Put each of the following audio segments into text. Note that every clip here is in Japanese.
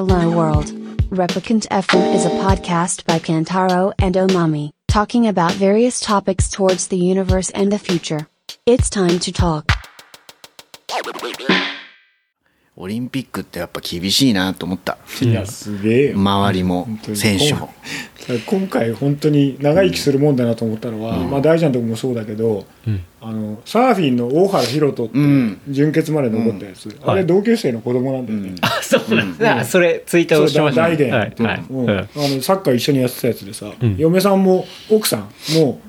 Hello World. Replicant FM is a podcast by Kantaro and Omami, talking about various topics towards the universe and the future. It's time to talk. オリンピックってやっぱ厳しいなと思った。いやすげえよ。周りも選手も。今回本当に長生きするもんだなと思ったのは、まあ大ちゃんとこもそうだけど、あのサーフィンの大原宏斗ってうん。準決まで残ったやつ、あれ同級生の子供なんだよね、あ、そうなんだ。それ、ツイーそうをしましたね。大伝、はい。はい。うん。うんあのサッカー一緒にやってたやつでさ、ん。嫁さんも奥さんも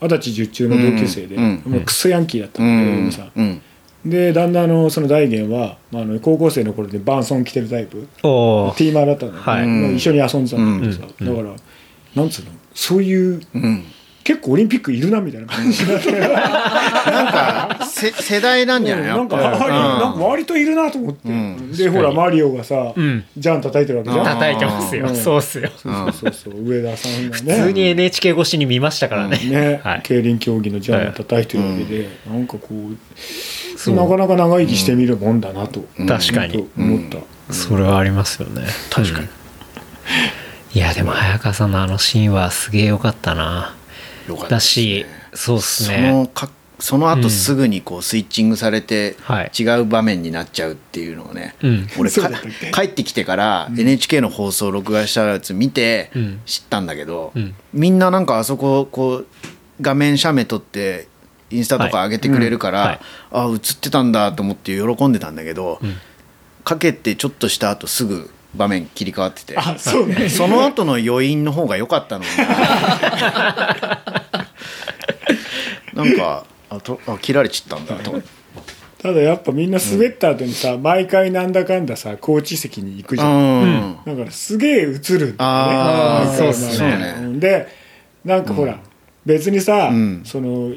二十歳十中の同級生で、うん。もうクソヤンキーだったうんだけど、嫁さん。うん。でだんだんあのその大元は、まあ、あの高校生の頃でバンソン着てるタイプ。ティーマーだったんだよ、はい。まあ一緒に遊んでたんだけどさ、うん。だからなんつうの？そういううん。結構オリンピックいるなみたいな感じ。になってなんか、せ世代なんじゃない？なんかやっぱ。周りなんか割といるなと思って、ん。でほらマリオがさ、ん。ジャン叩いてるわけじゃん。叩いてますよ。うん。そうっすよ。そうそうそう。上田さんがね。普通に NHK 越しに見ましたからね。ね、はい。競輪競技のジャンを叩いてるわけで、なんかこうなかなか長生きしてみるもんだなと、確かに。と思った、それはありますよね。確かに。いや、でも早川さんのあのシーンはすげえ良かったな。よかったですだしね、そうっすそね。のかその後すぐにこうスイッチングされてはい。違う場面になっちゃうっていうのをね、うん。俺帰ってきてから NHK の放送を録画したやつ見てうん。知ったんだけど、うん。みんななんかあそここう画面写メ撮ってインスタとか上げてくれるから、はい。あ映ってたんだと思って喜んでたんだけど、ん。かけてちょっとした後すぐ場面切り替わってて。あそうね。その後の余韻の方が良かったのに なんかあとあ切られちったんだと。思ってただやっぱみんな滑った後にさ、毎回なんだかんださコーチ席に行くじゃん、うん。だからすげえ映るんだよね。あー毎回そうっすね。うんでなんかほら、別にさ、ん。その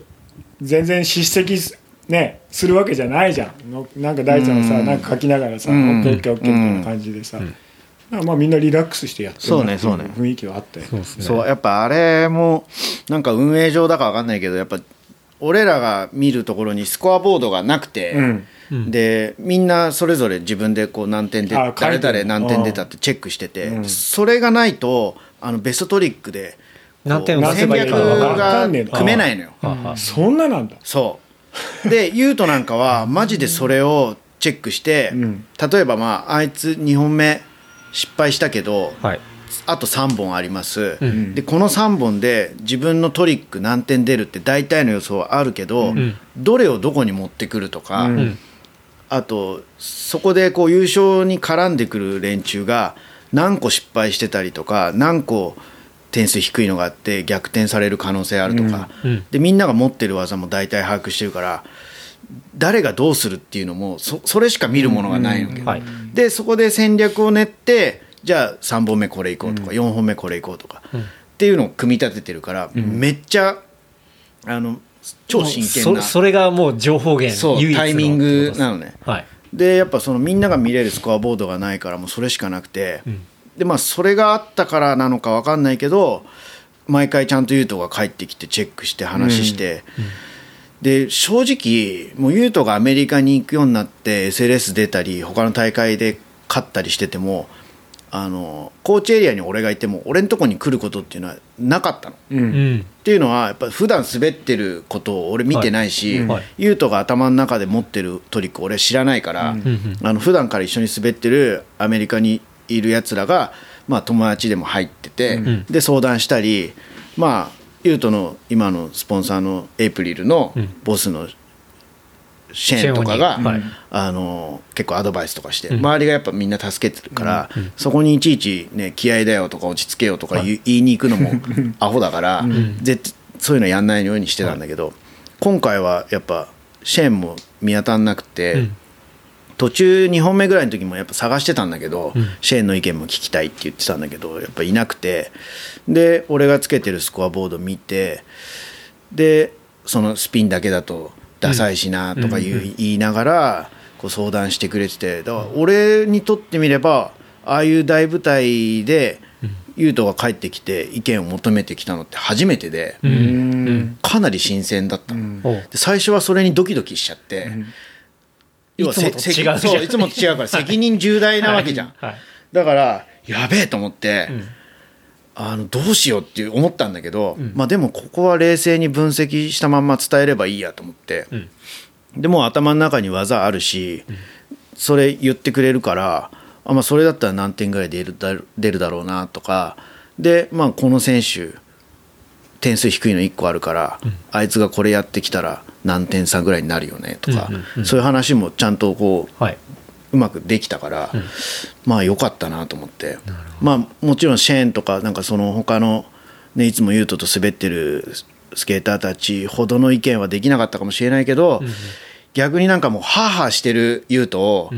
全然叱責すねするわけじゃないじゃん。のなんか大ちゃんがさ、うん。なんか書きながらさ、うん。オッケーオッケーオッケーみたいな感じでさ、まあみんなリラックスしてやってるそうねそうね。雰囲気はあったよね。そうやっぱあれもなんか運営上だか分かんないけどやっぱ俺らが見るところにスコアボードがなくて、うん。でみんなそれぞれ自分でこう何点で誰々何点出たってチェックしてて、うん。それがないとあのベストトリックで何点を出せ戦ばいいか分略が組めないのよ。あそんななんだ。そう。でユウトなんかはマジでそれをチェックして、うん。例えばまああいつ2本目失敗したけどはい。あと3本あります、うん。でこの3本で自分のトリック何点出るって大体の予想はあるけど、ん。どれをどこに持ってくるとか、うん。うん。あとそこでこう優勝に絡んでくる連中が何個失敗してたりとか何個点数低いのがあって逆転される可能性あるとか、うん。うん。でみんなが持ってる技も大体把握してるから誰がどうするっていうのもそそれしか見るものがないわけ、はい。でそこで戦略を練ってじゃあ3本目これいこうとか、4本目これいこうとか、っていうのを組み立ててるから、めっちゃあの超真剣なそそれがもう情報源そう唯一の。タイミングなのね。はい。でやっぱそのみんなが見れるスコアボードがないからもうそれしかなくて、ん。でまあそれがあったからなのか分かんないけど毎回ちゃんと優斗が帰ってきてチェックして話して、で正直もう優斗がアメリカに行くようになって SLS 出たり他の大会で勝ったりしててもあのコーチエリアに俺がいても俺のとこに来ることっていうのはなかったの。ううん。ん。っていうのはやっぱ普段滑ってることを俺見てないし、はいはい。優斗が頭の中で持ってるトリック俺知らないから、ん。あの普段から一緒に滑ってるアメリカにいるやつらが、まあ、友達でも入ってて、ん。で相談したりまあ優斗の今のスポンサーのエイプリルのん。ボスのシェーンとかが、はい。あの結構アドバイスとかして、ん。周りがやっぱみんな助けてるから、そこにいちいち、ね、気合だよとか落ち着けよとか言,、言いに行くのも アホだから、絶そういうのやんないようにしてたんだけど、今回はやっぱシェーンも見当たんなくて、うん。途中2本目ぐらいの時もやっぱ探してたんだけど、シェーンの意見も聞きたいって言ってたんだけどやっぱいなくてで俺がつけてるスコアボード見てでそのスピンだけだとダサいしなとか言う言いながらこう相談してくれててだから俺にとってみればああいう大舞台で優斗が帰ってきて意見を求めてきたのって初めてでかなり新鮮だったで最初はそれにドキドキしちゃって、要はいつもそういつもと違うから 責任重大なわけじゃん。はい。だからやべえと思って、あのどうしようって思ったんだけど、まあでもここは冷静に分析したまんま伝えればいいやと思って、でもう頭の中に技あるし、それ言ってくれるからあ、まあ、それだったら何点ぐらい出るだ出るだろうなとか。で、まあ、この選手点数低いの1個あるから、あいつがこれやってきたら何点差ぐらいになるよねとか、うんうんうん。そういう話もちゃんとこうはい。うまくできたから、まあ良かったなと思って。まあもちろんシェーンとかなんかその他のねいつもユートと滑ってるスケーターたちほどの意見はできなかったかもしれないけど、逆になんかもうハーハーしてるユートを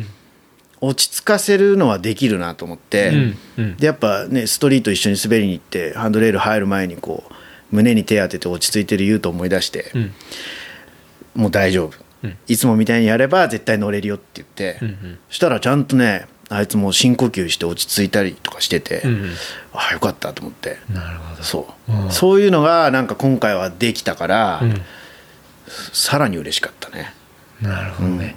落ち着かせるのはできるなと思って、うんうん。でやっぱねストリート一緒に滑りに行ってハンドレール入る前にこう胸に手当てて落ち着いてるユートを思い出して、うん。もう大丈夫、うんいつもみたいにやれば絶対乗れるよって言って、うんうん。そしたらちゃんとねあいつも深呼吸して落ち着いたりとかしてて、うんうん。ああよかったと思って。なるほど。そう、うん。そういうのがなんか今回はできたから、うん。さらに嬉しかったね。なるほどね。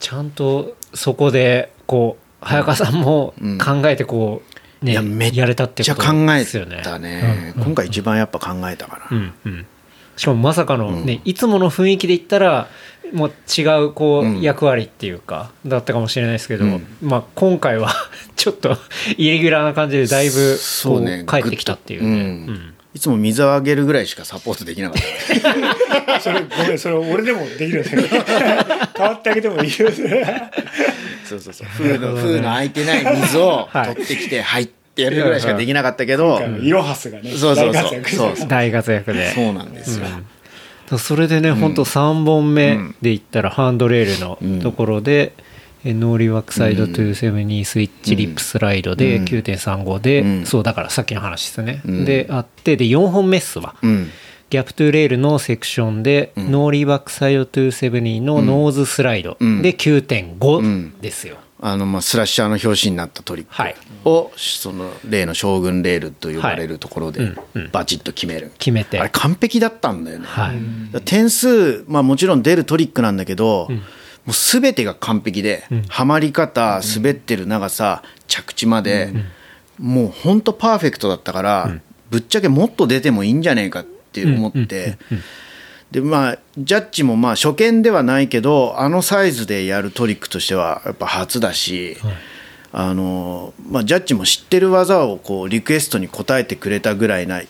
ちゃんとそこで、こう、早川さんもうん。考えてこう、ね、いやめっやれたってことじゃあ考えですよね。たね、うん。今回一番やっぱ考えたかな、うんうん。しかもまさかのね、いつもの雰囲気で言ったら、もう違うこうん。う役割っていうか、だったかもしれないですけど、うん。まあ今回は ちょっとイレギュラーな感じでだいぶこうそうね帰ってきたっていうね。ううん。ん。いつも水をあげるぐらいしかサポートできなかった それごめんそれ俺でもできるんだけど変わってあげてもいいよそうそうそう。風の風の空いてない水をはい。取ってきて入ってやるぐらいしかできなかったけど、イロハスがねそうそうそう大活躍そうそう大活躍で。そうなんですよ、それでね、本当3本目で言ったらハンドレールのところで、えノーリーバックサイド270スイッチリップスライドでうん。9.35で、うん。そうだからさっきの話ですね、うん。であってで4本目っすわ、うん。ギャップトゥレールのセクションで、ん。ノーリーバックサイド270のノーズスライドうん。でうん。9.5ですよ、あのまあスラッシャーの表紙になったトリッはい。クを、その例の将軍レールと呼ばれるところでバチッと決める、決めて。あれ完璧だったんだよね、点数、まあ、もちろん出るトリックなんだけど、もう全てが完璧で、はまり方滑ってる長さ着地まで、もう本当パーフェクトだったから、ぶっちゃけもっと出てもいいんじゃねえかって思って。でまあ、ジャッジもまあ初見ではないけどあのサイズでやるトリックとしてはやっぱ初だし、あのまあ、ジャッジも知ってる技をこうリクエストに応えてくれたぐらいな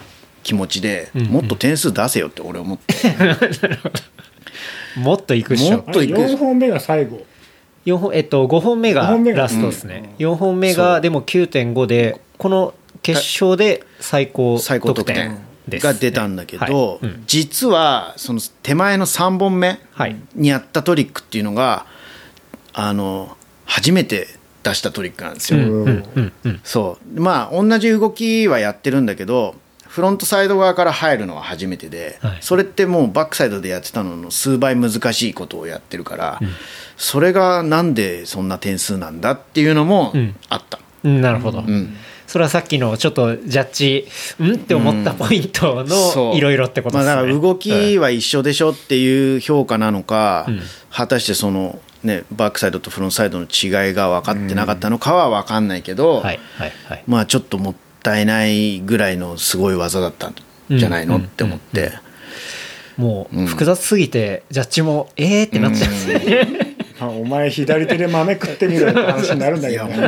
気持ちで、もっと点数出せよって俺思って、もっといくっしょ。もっといく。4本目が最後。4本えっと、5本目が五本目が。ラストですね、4本目がでも9.5でこの決勝で最高最高得点が出たんだけはい。ど、うん。実はその手前の3本目はい。にやったトリックっていうのがあの初めて出したトリックなんですよ。うんうんうんうん。そう。まあ同じ動きはやってるんだけどフロントサイド側から入るのは初めてで、はい。それってもうバックサイドでやってたのの数倍難しいことをやってるから、それがなんでそんな点数なんだっていうのもうん。あった。うんなるほど、うんそれはさっきのちょっとジャッジん？って思ったポイントのいろいろってことまあ、ですね、だから動きは一緒でしょっていう評価なのか、うん。果たしてその、ね、バックサイドとフロントサイドの違いが分かってなかったのかは分かんないけど、はいはいはい。まあ、ちょっともったいないぐらいのすごい技だったんじゃないの、うんって思って、もううん。複雑すぎてジャッジもえーってなっちゃうん。ですね、まあお前左手で豆食ってみろって話になるんだけどね。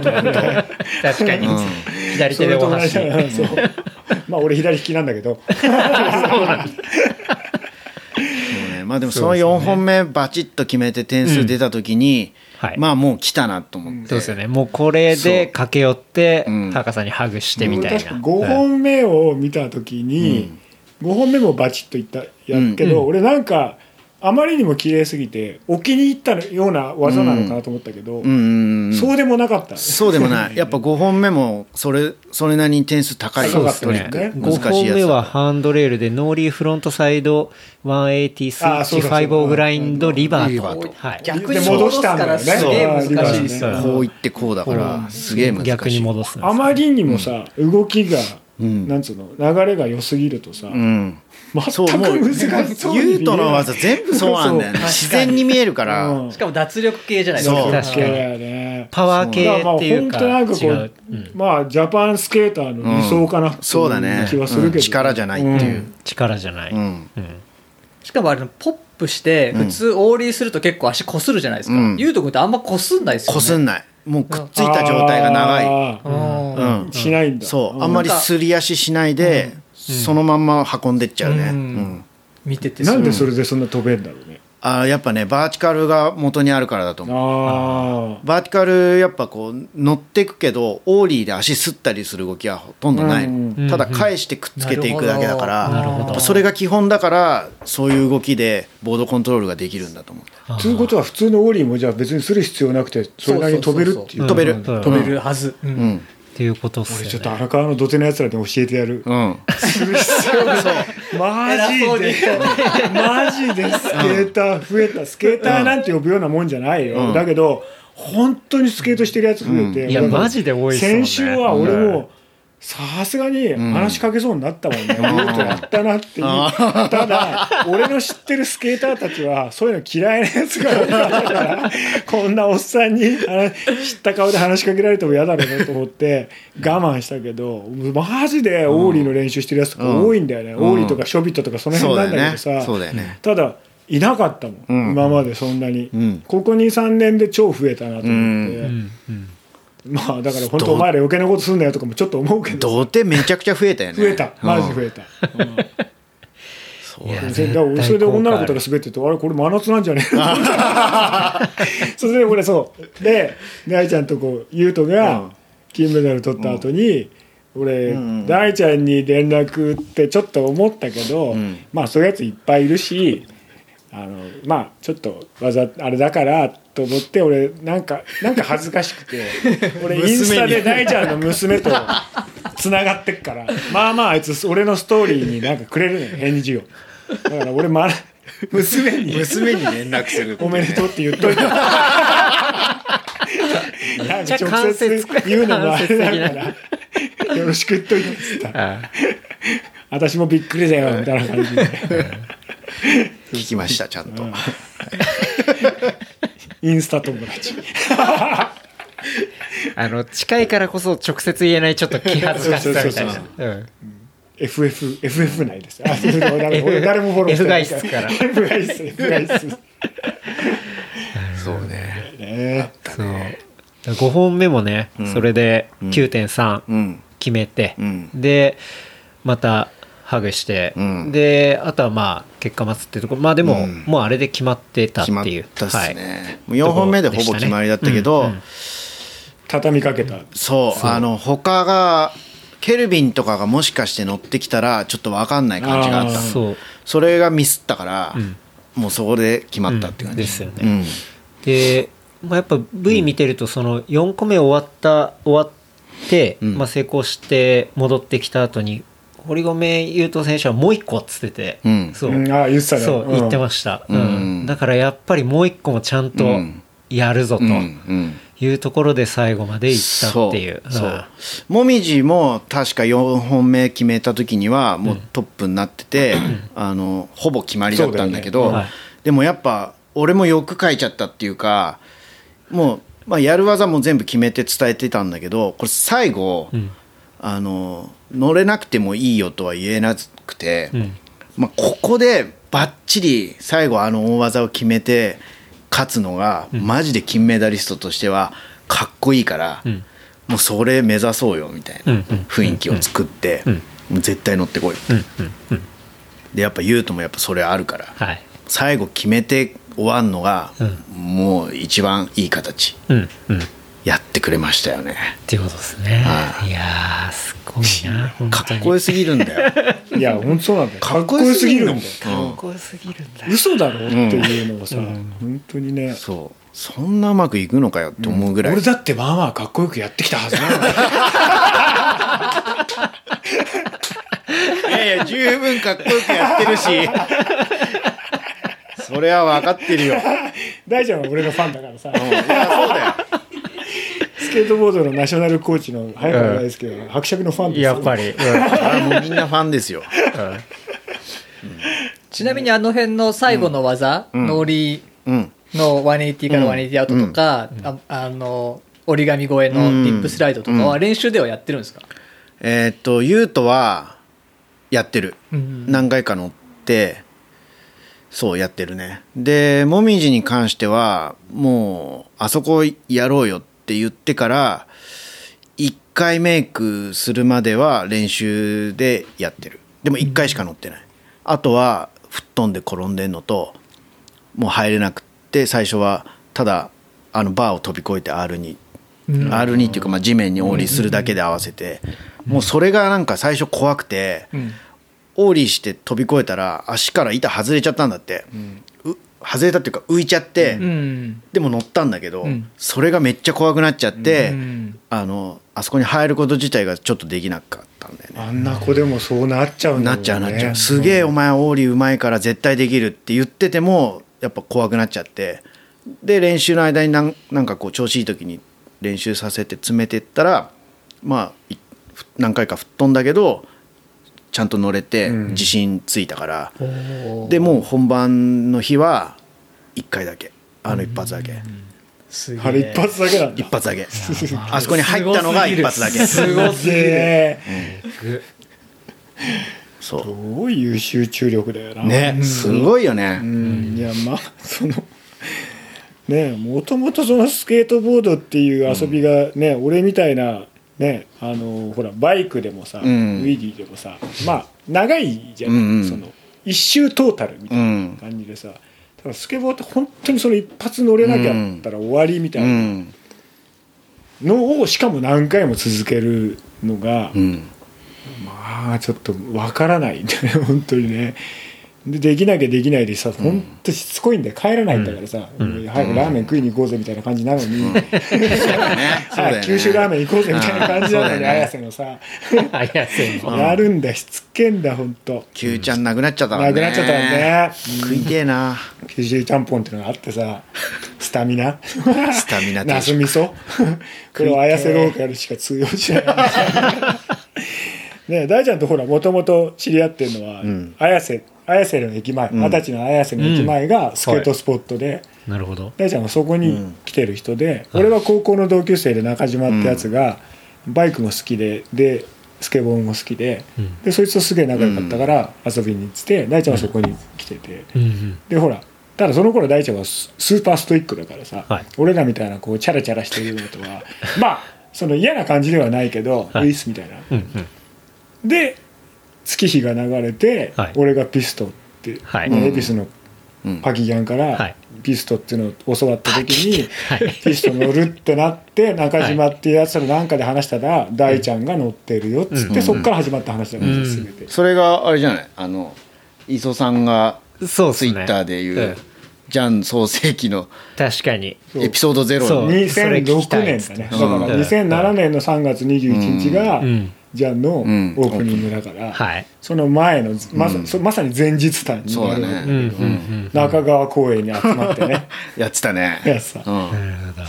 確かに、うん左手でお箸そまあ俺左利きなんだけど。そうね。まあ、でもその4本目バチッと決めて点数出た時に、まあもう来たなと思って、そうですよね。もうこれで駆け寄ってうん。タカさんにハグしてみたいな、5本目を見た時に、5本目もバチッといったやるけど、うん。俺なんかあまりにも綺麗すぎてお気に入ったような技なのかなと思ったけど、うん。うんうんそうでもなかった。そうでもない。やっぱ5本目もそれそれなりに点数高い。そうですね。5本目はハンドレールでノーリーフロントサイド180スイッチあそうだそうだ5オーグラインドリバーと。はい。逆に戻すからすげえ難しいですよ。そうこういってこうだからすげえ難しい。逆に戻すあまりにもさ、動きがん。なんつうの流れが良すぎるとさ、うんそうもう難しそうに見えないユートの技全部そうなんだよね。自然に見えるから、うんしかも脱力系じゃないですか。そう。確かに。パワー系っていうかだからまあ本当なんかこう、違う。うん。まあジャパンスケーターの理想かなそうだね。気はするけど、うん力じゃないっていう。力じゃない、うん。うん。しかもあれ、ポップして、普通、オーリーすると結構足こするじゃないですか。うん。ゆうとくんってあんまこすんないですよね。こすんない。もうくっついた状態が長い。しないんだ。そう。あんまりすり足しないで、そのまんま運んでっちゃうね、うん。うん。見ててなんでそれでそんな飛べんだろうね。あーやっぱねバーティカルが元にあるからだと思う。あバーティカルやっぱこう乗っていくけどオーリーで足すったりする動きはほとんどない、うんただ返してくっつけていくだけだから、なるほど。やっぱそれが基本だからそういう動きでボードコントロールができるんだと思う。あということは普通のオーリーもじゃあ別にする必要なくてそれなりに飛べるっていう。飛べる。うん。飛べるはず。ううんんっていうことっすよね。俺ちょっと荒川の土手のやつらに教えてやる。うん。する必要がマジでマジでスケーター増えた。スケーターなんて呼ぶようなもんじゃないよ、うん。だけど本当にスケートしてるやつ増えて、うん。いやマジで多いね。先週は俺もさすがに話しかけそうになったもんね、よくやったなっていうただ 俺の知ってるスケーターたちはそういうの嫌いなやつが多かったからこんなおっさんに話知った顔で話しかけられても嫌だろうなと思って我慢したけどマジでオーリーの練習してるやつとか多いん。だよね、ん。オーリーとかショビットとかその辺なんだけどさ、ね。ただいなかったもん、うん。今までそんなに、うん。ここ23年で超増えたなと思って、うん。うんまあだから本当お前ら余計なことすんなよとかもちょっと思うけど。土手めちゃくちゃ増えたよね。増えた。マジ増ええた、うんいやでだから俺それで女の子とか滑ってるとあれこれ真夏なんじゃね？え のそれで俺そう。で大ちゃんとこう優斗が金メダル取った後に、俺、ん大ちゃんに連絡ってちょっと思ったけど、ん。まあそういうやついっぱいいるしあのまあちょっとわざあれだからと思って俺なんかなんか恥ずかしくて 俺インスタで大ちゃんの娘とつながってっからまあまああいつ俺のストーリーになんかくれるのよ返事を。だから俺ま娘に。娘に連絡するおめでとうって言っといた。なんか直接言うのもあれだから、よろしく言っといてっつった。あ私もびっくりだよ、みたいな感じで。聞きましたちゃんと、インスタ友達。あの近いからこそ直接言えないちょっっと気恥ずかしさみたいな。そううん。FF、FF 内です。あ、そうそう誰も俺誰もフォローしてない。F 外室から。F 外室、F 外室。そうね。ね。そう。5本目もね、それで9.3うん。決めて、うん。でまたハグして、うん。であとはまあ結果待つっていうところ。まあでも、うん。もうあれで決まってたって決まっいうたっすはい。ね、もう4本目でほぼ決まりだったけど、うんうん。畳みかけた。そうあの他がケルビンとかがもしかして乗ってきたらちょっと分かんない感じがあった。そう。それがミスったから、ん。もうそこで決まったっていう感じ、うん。ですよね。うん。で、まあ、やっぱ V 見てるとその4個目終わった終わって、うん。まあ、成功して戻ってきた後に堀米雄斗選手はもう1個っつってて、うん。そう、うん。あ言ってたね。そううん。言ってました、うん。うん。だからやっぱりもう1個もちゃんとうん。やるぞというところで最後まで行ったっていう。そう。そう。もみじも確か4本目決めた時にはもうトップになってて、あのほぼ決まりだったんだけどね。はい。でもやっぱ俺もよく書いちゃったっていうかもう、まあ、やる技も全部決めて伝えてたんだけどこれ最後、うんあの乗れなくてもいいよとは言えなくて、うん。まあ、ここでばっちり最後あの大技を決めて勝つのが、マジで金メダリストとしてはかっこいいから、うん。もうそれ目指そうよみたいな雰囲気を作って、絶対乗ってこい、うんうんうん。でやっぱ優斗もやっぱそれあるからはい。最後決めて終わんのが、うもう一番いい形。うんうん。っやってくれましたよね。ていうことですね。はい。いやーすごいなかっこよすぎるんだよ、いや本当そうなんだよ。かかっこよよすぎるのすぎるんだよ。うん。かっこよすぎるんだ。嘘だろっていうのをさ、本当にね。そう。そんなうまくいくのかよって思うぐらい、俺だってまあまあかっこよくやってきたはずなんだよいやいや十分かっこよくやってるし。それは分かってるよ、うん、い大ちゃんは俺のファンだからさ。やそうだよスケケートボードのナショナルコーチの早川大ですけど、伯爵のファンですよ。やっぱり、あもうみんなファンですよ。ちなみにあの辺の最後の技、ん。ノーリーうんの180から180アウトとか、ああの折り紙越えのリップスライドとかは練習ではやってるんですか、えーっとユートはやってる。うん何回か乗ってそうやってるね。でもみじに関してはもうあそこやろうよって言ってから1回メイクするまでは練習でやってる。でも1回しか乗ってない、あとは吹っ飛んで転んでんのともう入れなくって最初はただあのバーを飛び越えて R に、R2 っていうかまあ地面にオーリーするだけで合わせて、もうそれがなんか最初怖くて、うん。オーリーして飛び越えたら足から板外れちゃったんだって、う外れたっていうか浮いちゃって、うん。でも乗ったんだけど、うん。それがめっちゃ怖くなっちゃって、うん。あのあそこに入ること自体がちょっとできなかったんだよね。あんな子でもそうなっちゃうんだね。なっちゃうなっちゃう。すげえお前オーリーうまいから絶対できるって言っててもやっぱ怖くなっちゃって。で練習の間になんなんかこう調子いい時に練習させて詰めてったらまあい何回か吹っ飛んだけどちゃんと乗れてうん。自信ついたから、おー。でもう本番の日は1回だけ。あの一発だけ、あれ一発だけなんだ。一発だけ。あそこに入ったのが一発だけ。すごすぎる。ねそすごい優秀注力だよな。うねすごいよね、うん。いやまあそのねもともとそのスケートボードっていう遊びがね、俺みたいなねあのほらバイクでもさ、うん。ウィディでもさまあ長いじゃない、うんうん。その一周トータルみたいなうん感じでさ、だからスケボーって本当にその一発乗れなきゃったら終わりみたいうなんのをしかも何回も続けるのが、うん。まあちょっとわからない。んだよね本当にねでできなきゃできないでさ本当しつこいんだよ。帰らないんだからさ、早くラーメン食いに行こうぜみたいな感じなのに、九州ラーメン行こうぜみたいな感じなのに綾瀬のさ。綾瀬のやるんだしつけんだ本当 Q ちゃんなくなっちゃったからね。なくなっちゃったもんね。食いてえな。九州ちゃんぽんっていうのがあってさ。スタミナ。スタミナ。定ナス食味噌これを綾瀬ローカルしか通用しない。ね大ちゃんとほらもともと知り合ってるのは、ん。綾瀬綾瀬の駅前二十、歳の綾瀬の駅前がスケートスポットで、なるほど。大ちゃんはそこに来てる人で、俺は高校の同級生で中島ってやつが、バイクも好きででスケボーも好きで,、うん。でそいつとすげえ仲良かったから遊びに行ってて大ちゃんはそこに来てて、うんうん。でほらただその頃大ちゃんはススーパーストイックだからさ、はい。俺らみたいなこうチャラチャラしてるのとはまあその嫌な感じではないけど、はいウィスみたいな。うんうんで月日が流れて、はい。俺がピストって、はい。まあ恵比寿のうん。パキギャンかはらい。ピストっていうのを教わった時にはい。ピスト乗るってなって中島っていうやつとなんかで話したら大ちゃんが乗ってるよっつって、うん。そっから始まった話だかん。全て、それがあれじゃない？あの磯さんがそうっすね。ツイッターで言う、うんジャン創世記の確かに。そう。エピソードゼロそうにそれ聞きた2006いっつって。年だね。だからうん。2007年の3月21日がうんジャンのオん。ープニングだから、はい。その前のまさ,、うんそまさに前日談にそうだなる中川公園に集まってね。やってたね。やつさうん。なる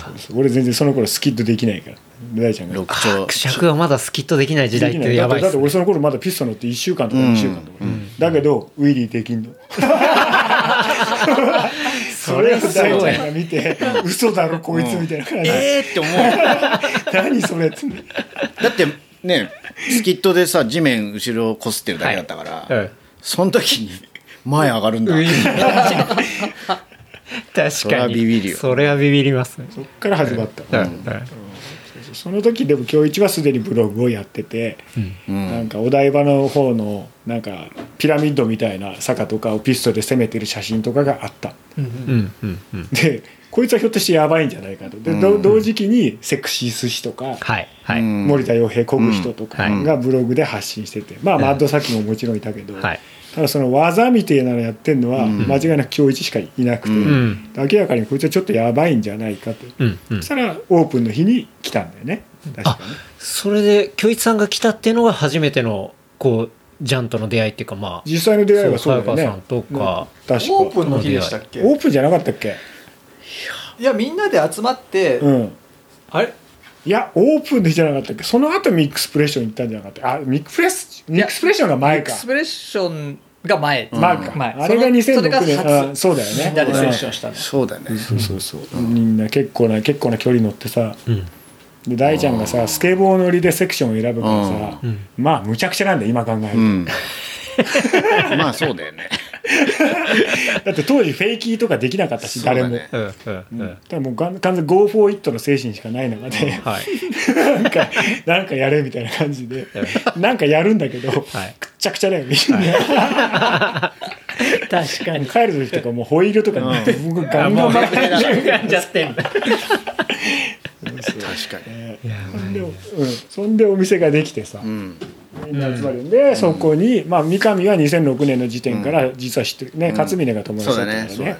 ほど。俺全然その頃スキッドできないから大ちゃんが。六あ丁。クシャクがまだスキットできない時代ってやばいっすね。だってだって俺その頃まだピスト乗って1週間とか2週間とか、だけどウィリーできんの。それを大ちゃんが見て嘘だろこいつみたいな感じ。で、えーって思う。何それっつって。だってねスキットでさ地面後ろをこすってるだけだったから、うんその時に前上がるんだ、確それかに。はビビるよ。それはビビりますね。そっから始まった、うん。うんその時でも今日一はすでにブログをやってて、うん。なんかお台場の方のなんかピラミッドみたいな坂とかをピストで攻めてる写真とかがあった。うん。うん。うん。でこいつはひょっとしてやばいんじゃないかと。で、ど同時期にセクシー寿司とか、はいはい。うん。森田洋平こぐ人とかうん。がブログで発信してて、まあマッドサキももちろんいたけど、はい。ただその技みたいなのやってるのは間違いなく今日一しかいなくて、うん。明らかにこいつはちょっとやばいんじゃないかと、うんうん。そしたらオープンの日に来たんだよね。確かあそれで京一さんが来たっていうのが初めてのこうジャンとの出会いっていうかまあ。実際の出会いはそうだよね。そう早川さんとか。ね確かオープンの日でしたっけ？オープンじゃなかったっけ？いやみんなで集まって、うん。あれ？いやオープンでじゃなかったっけ？その後ミックスプレッション行ったんじゃなかったあミックプレスミックスプレッションが前か。エクスプレッションが前。前か、前。あれが2006それが年初。あそうだよね。みんなでセッションしたのそうだね。そうそうそう、みんな結構な結構な距離乗ってさ、ん。で大ちゃんがさスケボー乗りでセクションを選ぶからさ、まあむちゃくちゃなんだよ今考えると、うん。まあそうだよね だって当時フェイキーとかできなかったし、誰もだね。うんうんうん。だからもうがん完全 Go for it の精神しかない中で、はい。なんかなんかやれみたいな感じで、なんかやるんだけど、くっちゃくちゃだよみんな、確かに。帰る時とかもうホイールとかに僕ガンガン巻いてやっちゃってんだ。確かに。そんで、うん、そんでお店ができてさ、うんみん。な集まるんで、そこに、まあ、三上は2006年の時点から実は知ってるね、勝峰が友達だだったからね。ね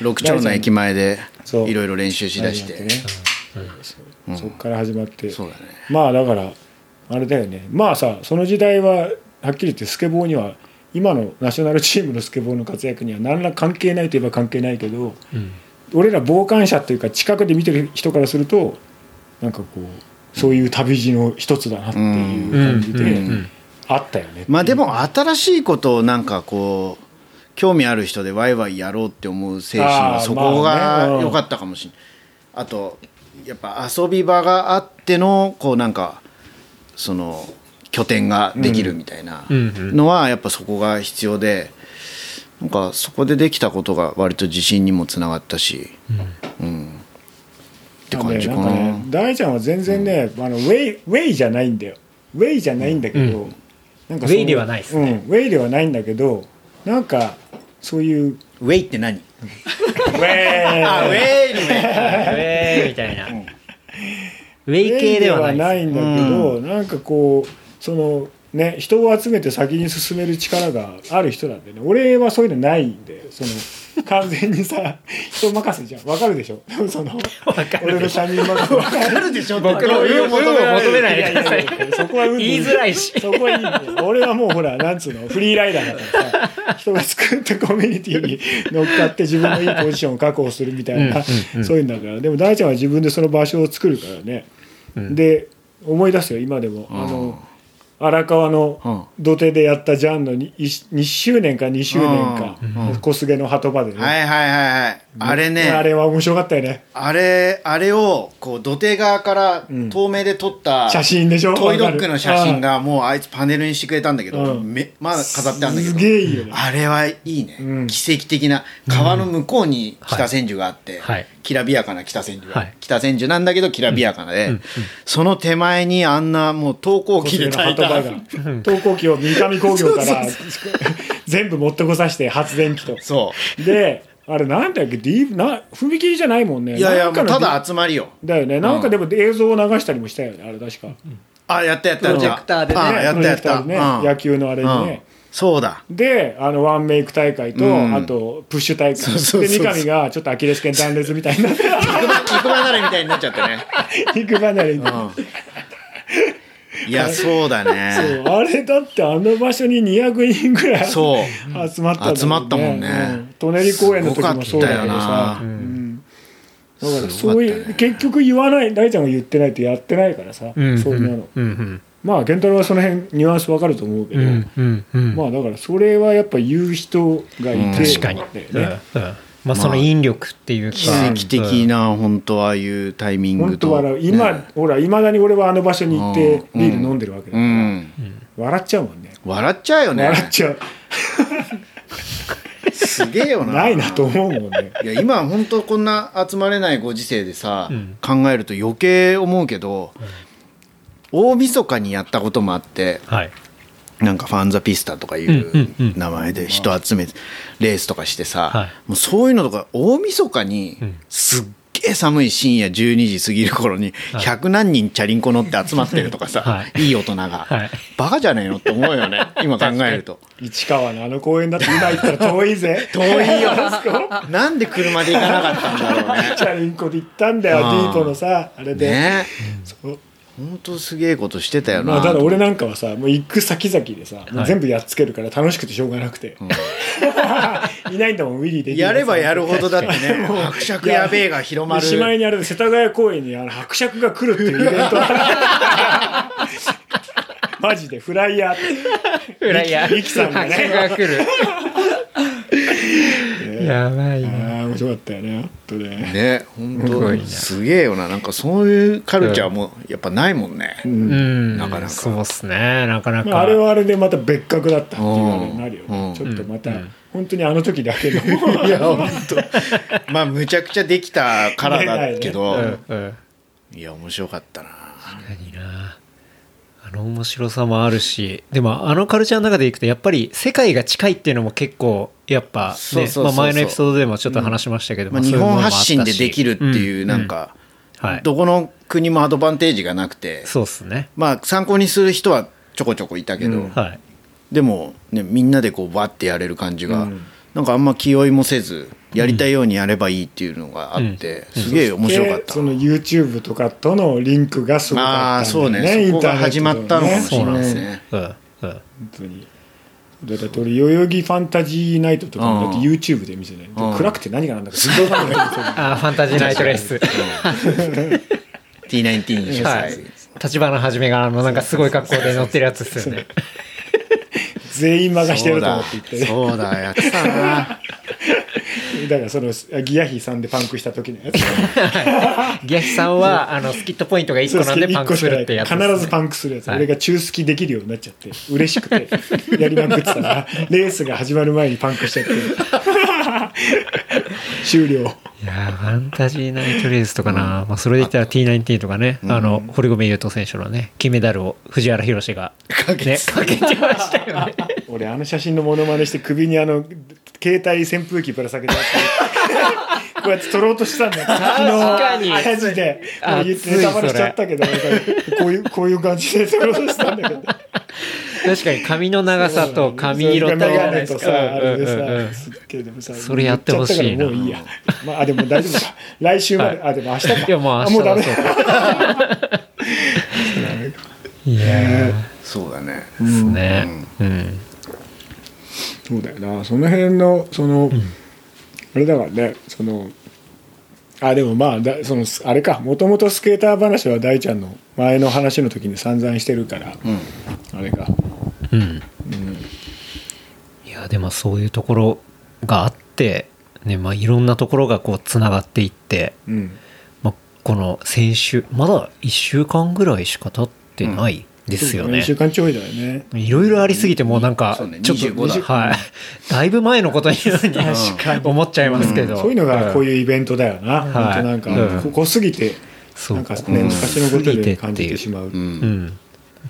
六丁の駅前でそう。いろいろ練習しだして。ね。そう。そっから始まって、そうだね。まあだからあれだよね。まあさその時代ははっきり言ってスケボーには今のナショナルチームのスケボーの活躍には何ら関係ないといえば関係ないけど、俺ら傍観者っていうか近くで見てる人からするとなんかこうそういう旅路の一つだなっていう感じで、うん。うん。うん。あったよねまあでも新しいことをなんかこう興味ある人でワイワイやろうって思う精神はそこが良かったかもしれない。あとやっぱ遊び場があってのこうなんかその拠点ができるみたいなうん。うん。のはやっぱそこが必要でなんかそこでできたことが割と自信にもつながったし。うんって感じかな。んかね。な大ちゃんは全然ね、あのウェイウェイじゃないんだよ。ウェイじゃないんだけど、うん。なんかウェイではないですね。うん、ウェイではないんだけどなんかそういうウェイって何？ウェイ。あウェイね。ウェーイみたいな。ウェイ系ではないないんだけど、なんかこうそのね人を集めて先に進める力がある人なんでね。俺はそういうのないんでその完全にさ人任せじゃん。わかるでしょ？その俺の他人任せ。わかるでしょ？僕の運を求めないでくださいそこは運で言いづらい。しそこはいいんだよ俺はもうほらなんつうの？フリーライダーだからさ人が作ったコミュニティに乗っかって自分のいいポジションを確保するみたいな、そういうんだから。でも大ちゃんは自分でその場所を作るからね、で思い出すよ今でも、あの荒川の土手でやったジャンの 2, 2周年か2周年か、小菅の鳩場でね、はいはいはいはいあれね。あれは面白かったよね。あれあれをこう土手側からん。透明で撮った写真でしょ？トイドッグの写真がもうあいつパネルにしてくれたんだけど、うん。めまだ飾ってあるんだけすどげえいいよね。あれはいいね、うん。奇跡的な。川の向こうに北千住があって、はい。きらびやかな北千住が、はい。北千住なんだけどきらびやかなで、その手前にあんなもう投光器でた。投光器を三上工業から 全部持ってこさせて発電機と。そであれなんだっけ？D な踏切じゃないもんね。ういやいやもうただ集まりよ。だよね。なんかでも映像を流したりもしたよねあれ確か。あやったやったやったプロジェクターでね。あやったやった、プロジェクターでねうん。野球のあれでね。うん。そうだ。であのワンメイク大会と、うん。あとプッシュ大会。そうそうそうで三上がちょっとアキレス腱断裂みたいになって。肉離れみたいになっちゃってね。肉離れ。に、いや そうだね。そうあれだってあの場所に200人ぐらいそう。集まったんだよ集まったもんね。うん。舎人公園の時もそうだけどさな、うん。だからそういう、結局言わない大ちゃんが言ってないとやってないからさ、うん。そういうの。うん。うん。まあ健太郎はその辺ニュアンスわかると思うけど、うん。うん。うん。まあだからそれはやっぱ言う人がいて、確かに、だようん。ねうんまあその引力っていうか。奇跡的な本当ああいうタイミングと。本当笑う今、ね。ほらいまだに俺はあの場所に行ってうん。ビール飲んでるわけだうから、ん。笑っちゃうもんね。笑っちゃうよね。笑っちゃう、すげえよな。ないなと思うもんね。いや今本当こんな集まれないご時世でさ、うん。考えると余計思うけど、大晦日にやったこともあってはいなんかファンザピスタとかいう名前で人集めてレースとかしてさ、はい。もうそういうのとか大晦日にうん。すっげえ寒い深夜12時過ぎる頃にはい。100何人チャリンコ乗って集まってるとかさ、はい。い、い大人が、はい。バカじゃねえのって思うよね 今考えると。市川のあの公園だって今行ったら遠いぜ。遠いよ。なんで車で行かなかったんだろうね。チャリンコで行ったんだよ、ディーポのさあれで、ね。そう本当すげえことしてたよな、まあ、ただ俺なんかはさもう行く先々でさ、もう全部やっつけるから楽しくてしょうがなくて、いないんだもんウィリーでやればやるほどだってね。伯爵やべえが広まる。しまいにあれで世田谷公園にあの伯爵が来るっていうイベント。マジでフライヤー。フライヤー。リキさんがね。拍手が来る。やばいな面白かったよねあとねね本すごいな当すげえよな。なんかそういうカルチャーもやっぱないもんね、うん。なかなか。そうっすね。なかなか、まあ、あれはあれでまた別格だったっていうになるようん。ねちょっとまたうん。本当にあの時だけの。いや本当。まあむちゃくちゃできたからだけど、うんうん。いや面白かったな。何な。あの面白さもあるしでもあのカルチャーの中でいくとやっぱり世界が近いっていうのも結構やっぱね前のエピソードでもちょっと話しましたけど、まあ、日そういうもの本もあったし。発信でできるっていうなんか、うん。はい。どこの国もアドバンテージがなくてそうっすね。まあ参考にする人はちょこちょこいたけど、うん。はい。でも、ね、みんなでこうバッてやれる感じが、うん。なんかあんま気負いもせずやりたいようにやればいいっていうのがあって、すげえ面白かった、でその YouTube とかとのリンクがすごあかったあそうんだよねね。そこが始まったのかもしれそうなんですね。うん。うん。本当にだって俺代々木ファンタジーナイトとかもだってうん。YouTube で見せないうん。暗くて何がなんだかすっごいわかんない。あーファンタジーナイトレース。T19 主催、はい。立花はじめがあのなんかすごい格好で乗ってるやつですよね。全員任してると思って言って。ねそうだ。やってたなだからそのギヤヒさんでパンクした時のやつ。ギャヒさんはあのスキットポイントが1個なんでパンクするってやつね。必ずパンクするやつ、はい俺が中好きできるようになっちゃって嬉しくて。やりまくってたらレースが始まる前にパンクしちゃって。終了。いやーファンタジーナイトレースとかな、まあ、それで言ったら T19 とかね、あの堀米雄斗選手のね金メダルを藤原宏が、ね、かけてましたよね。俺あの写真のモノマネして首にあの携帯扇風機ぶら下げて こうやって撮ろうとしたんだよ。昨かに。日マジで。もう言ってネタバレしちゃったけどこういうこういう感じで撮ろうとしたんだけど。確かに髪の長さと髪色とメガネとさあれでうんうんうん。さすっげえでもさそれやってほしいな。もういいや。まああでも大丈夫か 来週まで、あでも明日か。いやもう明日あもうダメだ。そういやー。そうだね。ですね。うんそうだよな。その辺のその、あれだからねそのあでもまあだそのあれか。もともとスケーター話は大ちゃんの前の話の時に散々してるから、あれか。うん、いやでもそういうところがあって、ねまあ、いろんなところがこうつながっていって、うん。まあ、この先週まだ1週間ぐらいしか経ってないですよね。1週間ちょいだよね。いろいろありすぎてもうなんかちょっと、25だ。はい、だいぶ前のことに思っちゃいますけど、そういうのがこういうイベントだよな、はい。本当なんか、うん。ここすぎてそう。なんかね昔のことで感じてしまう、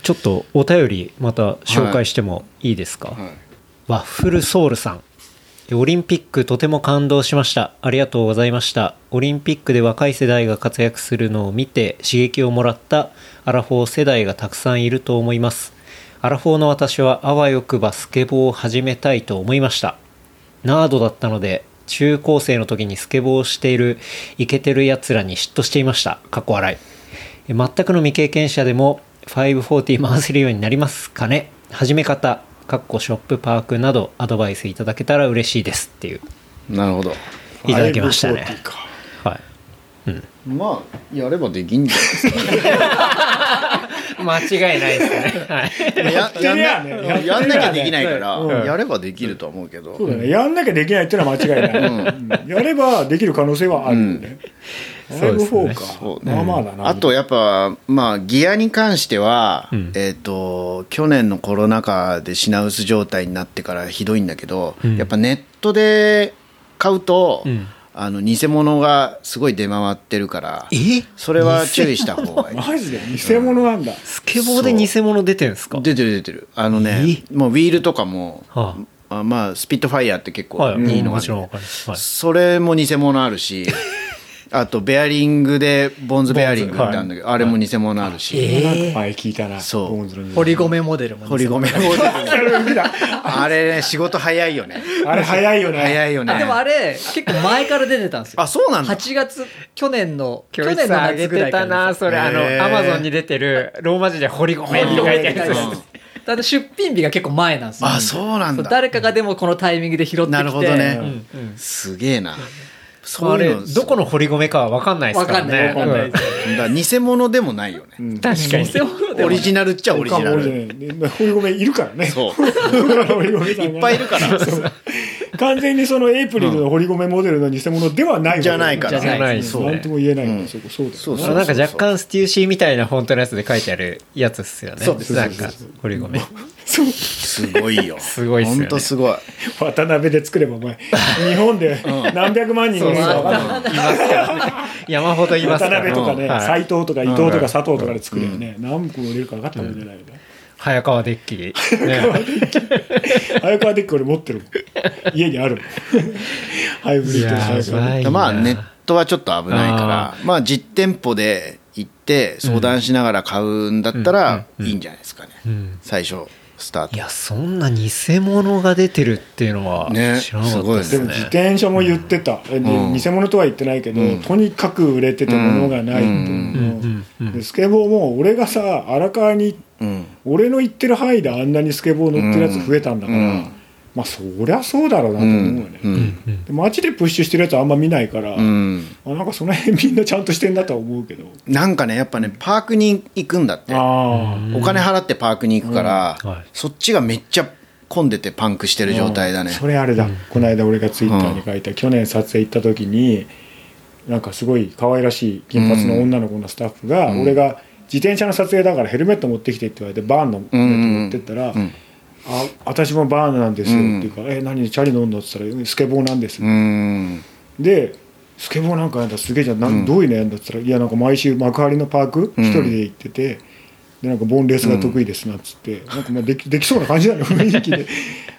ちょっとお便りまた紹介してもいいですか、はい。ワッフルソウルさん。オリンピックとても感動しました。ありがとうございました。オリンピックで若い世代が活躍するのを見て刺激をもらったアラフォー世代がたくさんいると思います。アラフォーの私はあわよくばスケボーを始めたいと思いました。ナードだったので中高生の時にスケボーをしているイケてるやつらに嫉妬していました。過去笑い。え全くの未経験者でも540回せるようになりますかね。始め方かっこショップパークなどアドバイスいただけたら嬉しいです。っていう。なるほど。いただきましたね540かはいまあやればできんじゃないです間違いないですね。はい。かややんやんなきゃできないから、うん。やればできるとは思うけど。そうだね。やんなきゃできないっていうのは間違いない、うん。やればできる可能性はあるよね、ん。そうですね5-4か、そうね。まあまあだな。あとやっぱまあギアに関しては、うん。えっ、と去年のコロナ禍で品薄状態になってからひどいんだけど、うん。やっぱネットで買うと、うんあの偽物がすごい出回ってるからえ？それは注意した方がいい。マジで？偽物なんだ、スケボーで偽物出てるんですか？出てる出てる。あのねもうウィールとかも、はあ。まあスピットファイヤーって結構はいい。いのがはい、それも偽物あるしあとベアリングでボンズベアリングってあるんだけど、あれも偽物あるし、聞いたなそう。ボーンズの堀米モデルも堀米モデル。あれね仕事早いよね。あれ早いよね。早いよね。あでもあれ結構前から出てたんですよ。あそうなんだ。8月去年の去去年の夏ぐらてたいからなそれ。あのアマゾンに出てるローマ字で堀米って書いてある。やつうんただ出品日が結構前なんですよ。あそうなんだ。誰かがでもこのタイミングで拾ってきて。なるほどね。うんうん。すげえなそういうのどこの堀米かは分かんないですからね。わかんないわかんないうんだから偽物でもないよね、うん。確かに。偽物でもオリジナルっちゃオリジナル。ル堀米いるからね。そう。いっぱいいるから完全にそのエイプリルの堀米モデルの偽物ではないわけじゃないから。じゃないうんそうなんとも言えないんう。んだそこそう。だよそう。ねあなんか若干ステューシーみたいなフォントのやつで書いてあるやつっすよね。そうですなんか堀米。そうすごいよ。すごいっすよね。ほんとすごい。渡辺で作ればお前日本で何百万人いるか分かんないいますからね山ほどいます渡から辺とかねはい。斎藤とか伊藤とか佐藤とかで作ればね。何個売れるか分かったもんじゃないよね早川デッキ。ね早川デッキ俺持ってるもん。家にあるもん。ハイブリッドの早川まあネットはちょっと危ないから。まあ実店舗で行って相談しながら買うんだったらいいんじゃないですかね、うん。最初スタート。いやそんな偽物が出てるっていうのはね知らなかったですね。でも自転車も言ってた、うん。偽物とは言ってないけど、とにかく売れてて物がないっていう。スケボーも俺がさ荒川にうん。俺の行ってる範囲であんなにスケボー乗ってるやつ増えたんだから、うんまあそりゃそうだろうなと思うよね、うんで街でプッシュしてるやつあんま見ないから、うん。あなんかその辺みんなちゃんとしてんだとは思うけど。なんかねやっぱねパークに行くんだって。ああお金払ってパークに行くから、うん。はい。そっちがめっちゃ混んでてパンクしてる状態だね。それあれだ、この間俺がツイッターに書いた、去年撮影行った時になんかすごい可愛らしい金髪の女の子のスタッフが、俺が自転車の撮影だからヘルメット持ってきてって言われてバーンのヘルメット持ってったら「んあ私もバーンなんですよ」っていうか「え何チャリ乗んの?」って言ったら「スケボーなんです」うん。でスケボーなんかやったらすげえじゃん、なん。どういうのやんだって言ったら「いやなんか毎週幕張のパーク一人で行ってて、でなんかボンレースが得意です」なんつって、なんかまあできできそうな感じなの雰囲気で。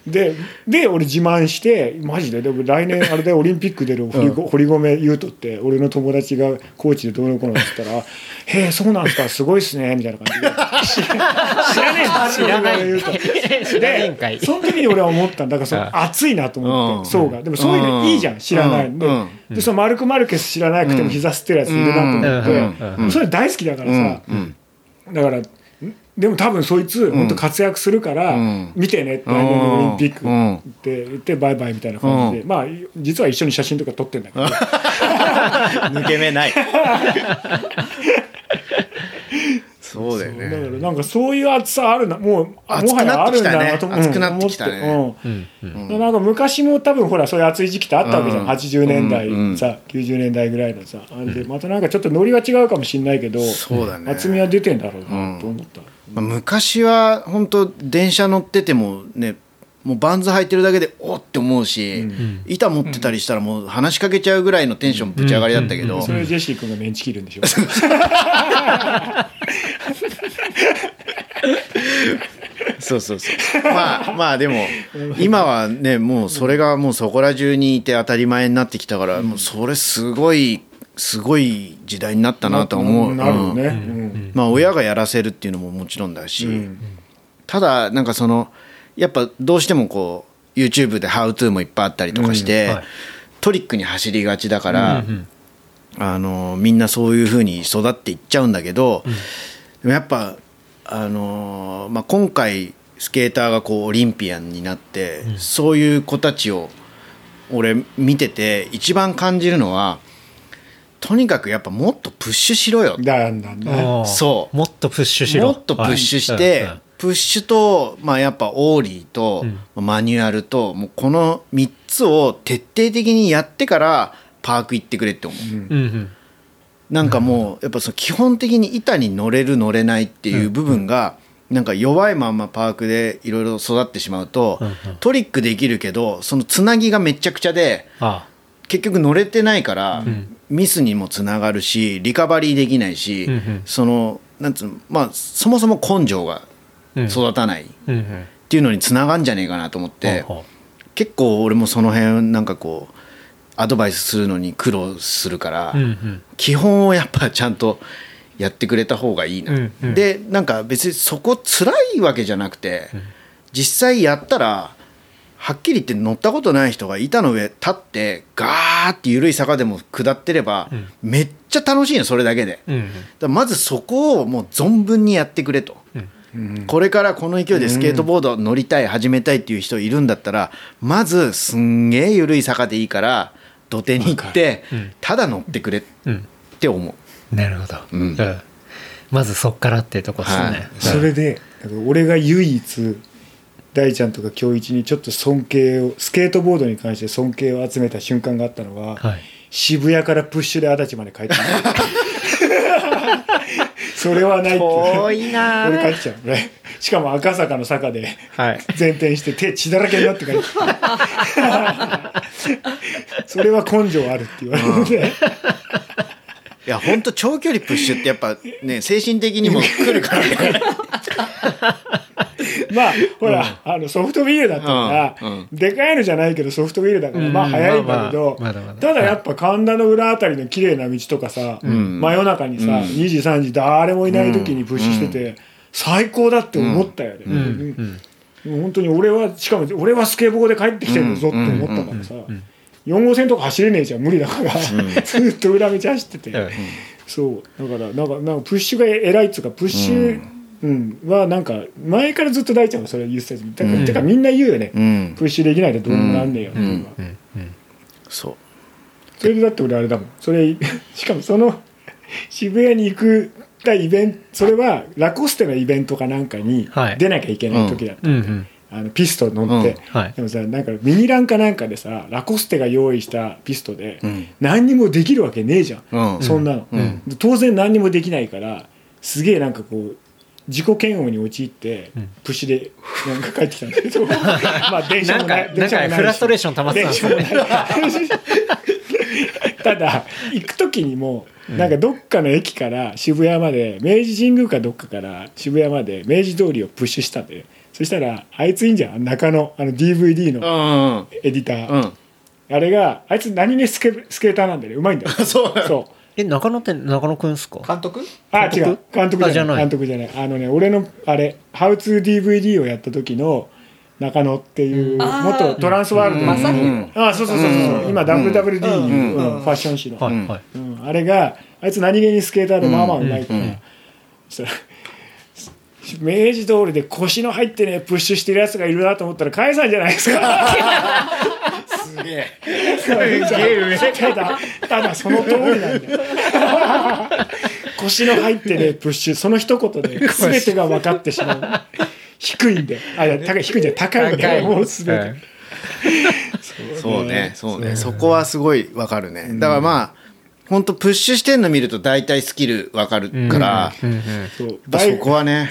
でで俺自慢してマジで。でも来年あれでオリンピック出る堀,、堀米優斗って俺の友達がコーチでどうのこうのって言ったら「へえそうなんですかすごいっすね」みたいな感じで。知らねえんだ知らない。知らねえんかい。でその時に俺は思ったんだからその熱いなと思って、うん。そうが。でもそういうのいいじゃん知らないんで,、うん。でそのマルク・マルケス知らなくても膝吸ってるやついるなと思って、それ大好きだからさ、うんだからんでも多分そいつ本当活躍するから、うん。見てねって来年のオリンピックうん。って言ってバイバイみたいな感じで、うまあ実は一緒に写真とか撮ってんだけど。抜け目ないそうだよだからねなんかそういう熱さあるな。もうもはやあるんだなと熱くなってきたね。うん思って。うん。うん。うん。なんか昔も多分ほらそういう熱い時期ってあったわけじゃん、うん。80年代うん。さ、90年代ぐらいのさ。でまたなんかちょっとノリは違うかもしれないけどそうだね。厚みは出てんだろうなと思った、まあ昔は本当電車乗っててもねもうバンズ履いてるだけでおって思うし、板持ってたりしたらもう話しかけちゃうぐらいのテンションぶち上がりだったけど、それジェシー君がメンチ切るんでしょ そうそうそう。まあまあでも今はねもうそれがもうそこら中にいて当たり前になってきたから、もうそれすごいすごい時代になったなと思う、なるよね、うん。うん。まあ親がやらせるっていうのももちろんだし、ん。ただなんかそのやっぱどうしてもこう YouTube で「ハウトゥーもいっぱいあったりとかして、うん。はい。トリックに走りがちだから、あのみんなそういうふうに育っていっちゃうんだけど、でもやっぱあの、まあ、今回スケーターがこうオリンピアンになって、そういう子たちを俺見てて一番感じるのはとにかくやっぱもっとプッシュしろよ。だんだんねそう。もっとプッシュしろ。もっとプッシュして、はい。うん。プッシュと、まあ、やっぱオーリーと、マニュアルともうこの3つを徹底的にやってからパーク行ってくれって思う、うんうんなんかもうやっぱその基本的に板に乗れる乗れないっていう部分が、なんか弱いまんまパークでいろいろ育ってしまうと、トリックできるけどそのつなぎがめちゃくちゃであ結局乗れてないから、ミスにもつながるしリカバリーできないし、そのなんつうのまあそもそも根性がうん。育たないっていうのにつながんじゃねえかなと思って、結構俺もその辺なんかこうアドバイスするのに苦労するから、うんうん。基本をやっぱちゃんとやってくれた方がいいな、うんうん。でなんか別にそこ辛いわけじゃなくて、実際やったらはっきり言って乗ったことない人が板の上立ってガーって緩い坂でも下ってれば、ん。めっちゃ楽しいのそれだけで、だかうん。らまずそこをもう存分にやってくれと、これからこの勢いでスケートボード乗りたい始めたいっていう人いるんだったらまずすんげえ緩い坂でいいから土手に行ってうん。ただ乗ってくれっうん。て思う。なるほど、うん。まずそっからってとこですね、はい。それで俺が唯一大ちゃんとか京一にちょっと尊敬をスケートボードに関して尊敬を集めた瞬間があったのは、はい渋谷からプッシュで足立まで帰ってきたそれはないって遠いな。俺帰っちゃう。俺しかも赤坂の坂ではい。前転して手血だらけになって帰って それは根性あるって言われるのでいや本当長距離プッシュってやっぱね精神的にも来るからね まあほら、あのソフトビールだったから、でかいのじゃないけどソフトビールだから、うん。まあ早いんだけど、ただやっぱ神田の裏あたりの綺麗な道とかさ、ん。真夜中にさ、2時3時誰もいない時にプッシュしてて、最高だって思ったよね、本当に俺はしかも俺はスケボーで帰ってきてるぞって思ったからさ、4号線とか走れねえじゃん無理だから、ずっと裏道走ってて、うん。そう。だからなんかなんかプッシュが偉いっつうかプッシュ、うん。はなんか前からずっと大ちゃんがそれ言ってたやつだから、うんてかみんな言うよね、うん。プッシュできないとどうにもなんねえよ。っていうのは、うん。うん。そう。それでだって俺あれだもん。それ しかもその 渋谷に行くたイベントそれはラコステのイベントかなんかにはい。出なきゃいけない時だった、うん。うん。あのピスト乗って、うん。はい。でもさなんかミニランかなんかでさラコステが用意したピストで、ん。何にもできるわけねえじゃん、うん。そんなの、うん。で当然何にもできないからすげえなんかこう自己嫌悪に陥って、プッシュでなんか帰ってきたんだけど。まあ電車なんかも電車もフラストレーション溜まってたんですよ電車もない。ただ行く時にもなんかどっかの駅から渋谷まで明治神宮かどっかから渋谷まで明治通りをプッシュしたんでそしたらあいついいんじゃん。中野あの DVD うのんエディター、うん。あれがあいつ何気スケスケーターなんだよ。ねうまいんだよ。そうそうえ中野って中野くんっすか？監督？あ違う。監督？じゃない。監督じゃない。あのね俺のあれ「HowToDVD」をやった時の中野っていう元トランスワールドの、まさに。うん。あそうそうそうそう、うん。今 WWD、うん。うん。ファッション誌の、はいはい。うん。あれがあいつ何気にスケーターでまあまあうまいから、う。ん。そしたら明治通りで腰の入ってねプッシュしてるやつがいるなと思ったら甲斐さんじゃないですか すげえ。ただただその通りなんだよ。腰の入ってねプッシュその一言で全てが分かってしまう。低いんであいや高い低いんじゃ高いんだよ。もう全て、そうね。そうね。そこはすごいわかるね。だからまあ本当プッシュしてんの見ると大体スキルわかるから。そこはね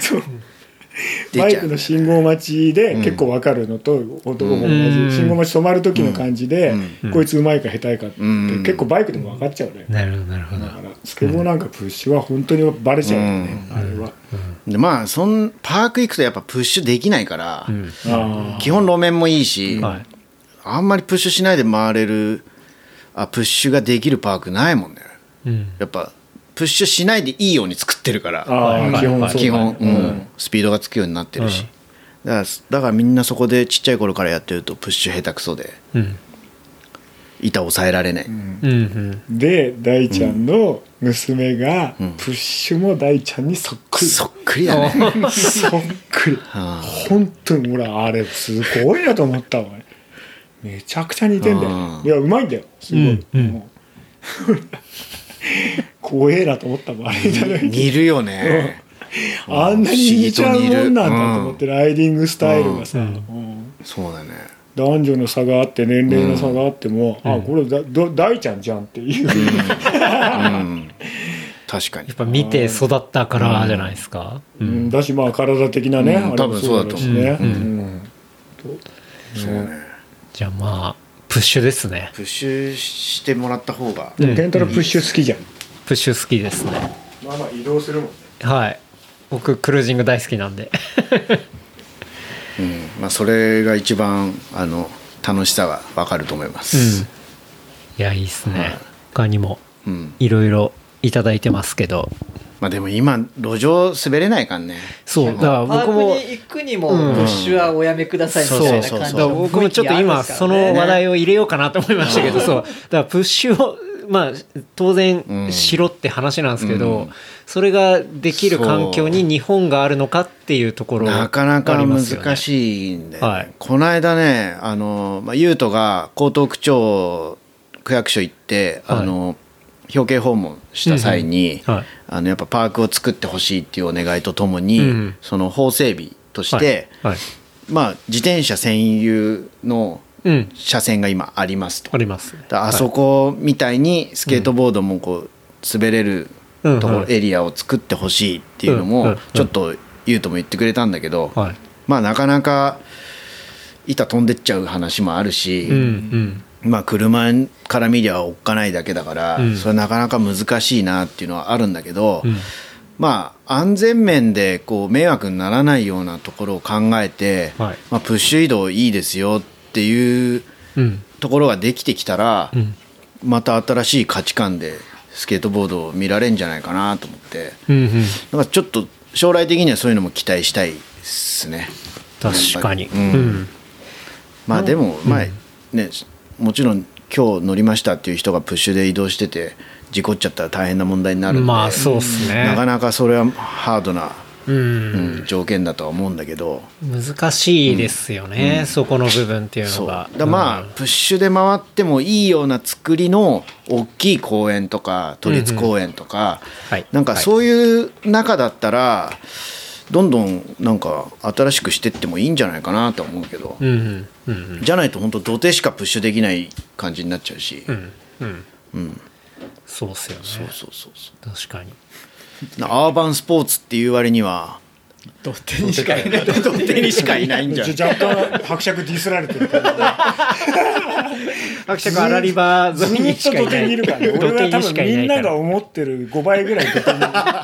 バイクの信号待ちで結構分かるのと、男も同じ、うん。信号待ち止まる時の感じで、うん。こいつうまいか下手いかって、うん。結構バイクでも分かっちゃうね、なるほどなるほど。だからスケボーなんかプッシュは本当にバレちゃうよね、あれは、でまあそんパーク行くとやっぱプッシュできないから、基本路面もいいし、はい。あんまりプッシュしないで回れるあプッシュができるパークないもんね。うん。やっぱプッシュしないでいいように作ってるから。基本基本、うん。スピードがつくようになってるし、だからだからみんなそこでちっちゃい頃からやってるとプッシュ下手くそで。うん。板抑えられない、うんうんで大ちゃんの娘がプッシュも大ちゃんにそっくり、そっくりだね。そっくり。あ。本当に俺あれすごいなと思ったわめちゃくちゃ似てんだよ。うん。いやうまいんだよ。すごい、うん怖えなと思ったもんあれ。見た時似るよね。あんなに似ちゃうもんなんだと思ってライディングスタイルがさ、うん。そうだね。男女の差があって年齢の差があっても、あこれだど大ちゃんじゃんっていう、うん。確かに。やっぱ見て育ったからじゃないですか。ううん。ん。だしまあ体的なね、多分そうだと思う。しね、うん。うん。そうね。じゃあまあプッシュですね。プッシュしてもらった方が。でもケンタロウプッシュ好きじゃん、プッシュ好きですね。まあまあ移動するもんね。はい。僕クルージング大好きなんで。うん。まあ、それが一番あの楽しさが分かると思います、いやいいっすね。他にもうん。いろいろいただいてますけど。まあでも今路上滑れないからね。そうだから僕もに行くにもプッシュはおやめくださいみたいな感じそう。そうそうだから僕もちょっと今その話題を入れようかなと思いましたけどそう。だからプッシュをまあ当う然ん。しろって話なんですけど、うん。それができる環境に日本があるのかっていうところなかなか難いしいんで、はい。この間ねあの、まあ、優斗が江東区長区役所行って、はい。あの表敬訪問した際に、はい。あのやっぱパークを作ってほしいっていうお願いとともに、うんその法整備として、まあ、自転車専有のうん車線が今ありますと。ありますあそこみたいにスケートボードもこう滑れるうんところ、うんエリアを作ってほしいっていうのもちょっと優斗も言ってくれたんだけど、はい。まあなかなか板飛んでっちゃう話もあるし、まあ車から見りゃおっかないだけだから、うん。それなかなか難しいなっていうのはあるんだけど、うん。まあ安全面でこう迷惑にならないようなところを考えて、はい。まあ、プッシュ移動いいですよっていううん。ところができてきたら、うん。また新しい価値観でスケートボードを見られるんじゃないかなと思って。うんうん。だからちょっと将来的にはそういうのも期待したいですね。確かに。やっぱり。うん。まあでもまあねもちろん今日乗りましたっていう人がプッシュで移動してて事故っちゃったら大変な問題になるんで、まあそうっすね。なかなかそれはハードな、うん。うん条件だとは思うんだけど。難しいですよね、そこの部分っていうそう。のがだまあ、プッシュで回ってもいいような作りの大きい公園とか都立公園とか、はい。なんかそういう中だったら、どんどんなんか新しくしてってもいいんじゃないかなと思うけど、うんうんうんじゃないと本当土手しかプッシュできない感じになっちゃうし、うんうん。うん。そうっすよね。そうそうそうそ確かに。うアーバンスポーツっていう割には土手にしかいない土手にしかいないんじゃないじゃ若干伯爵ディスられてるから伯爵あらり場ずっと土かいない。手にいるからね土俺は多分みんいなが思ってる5倍ぐらい土手に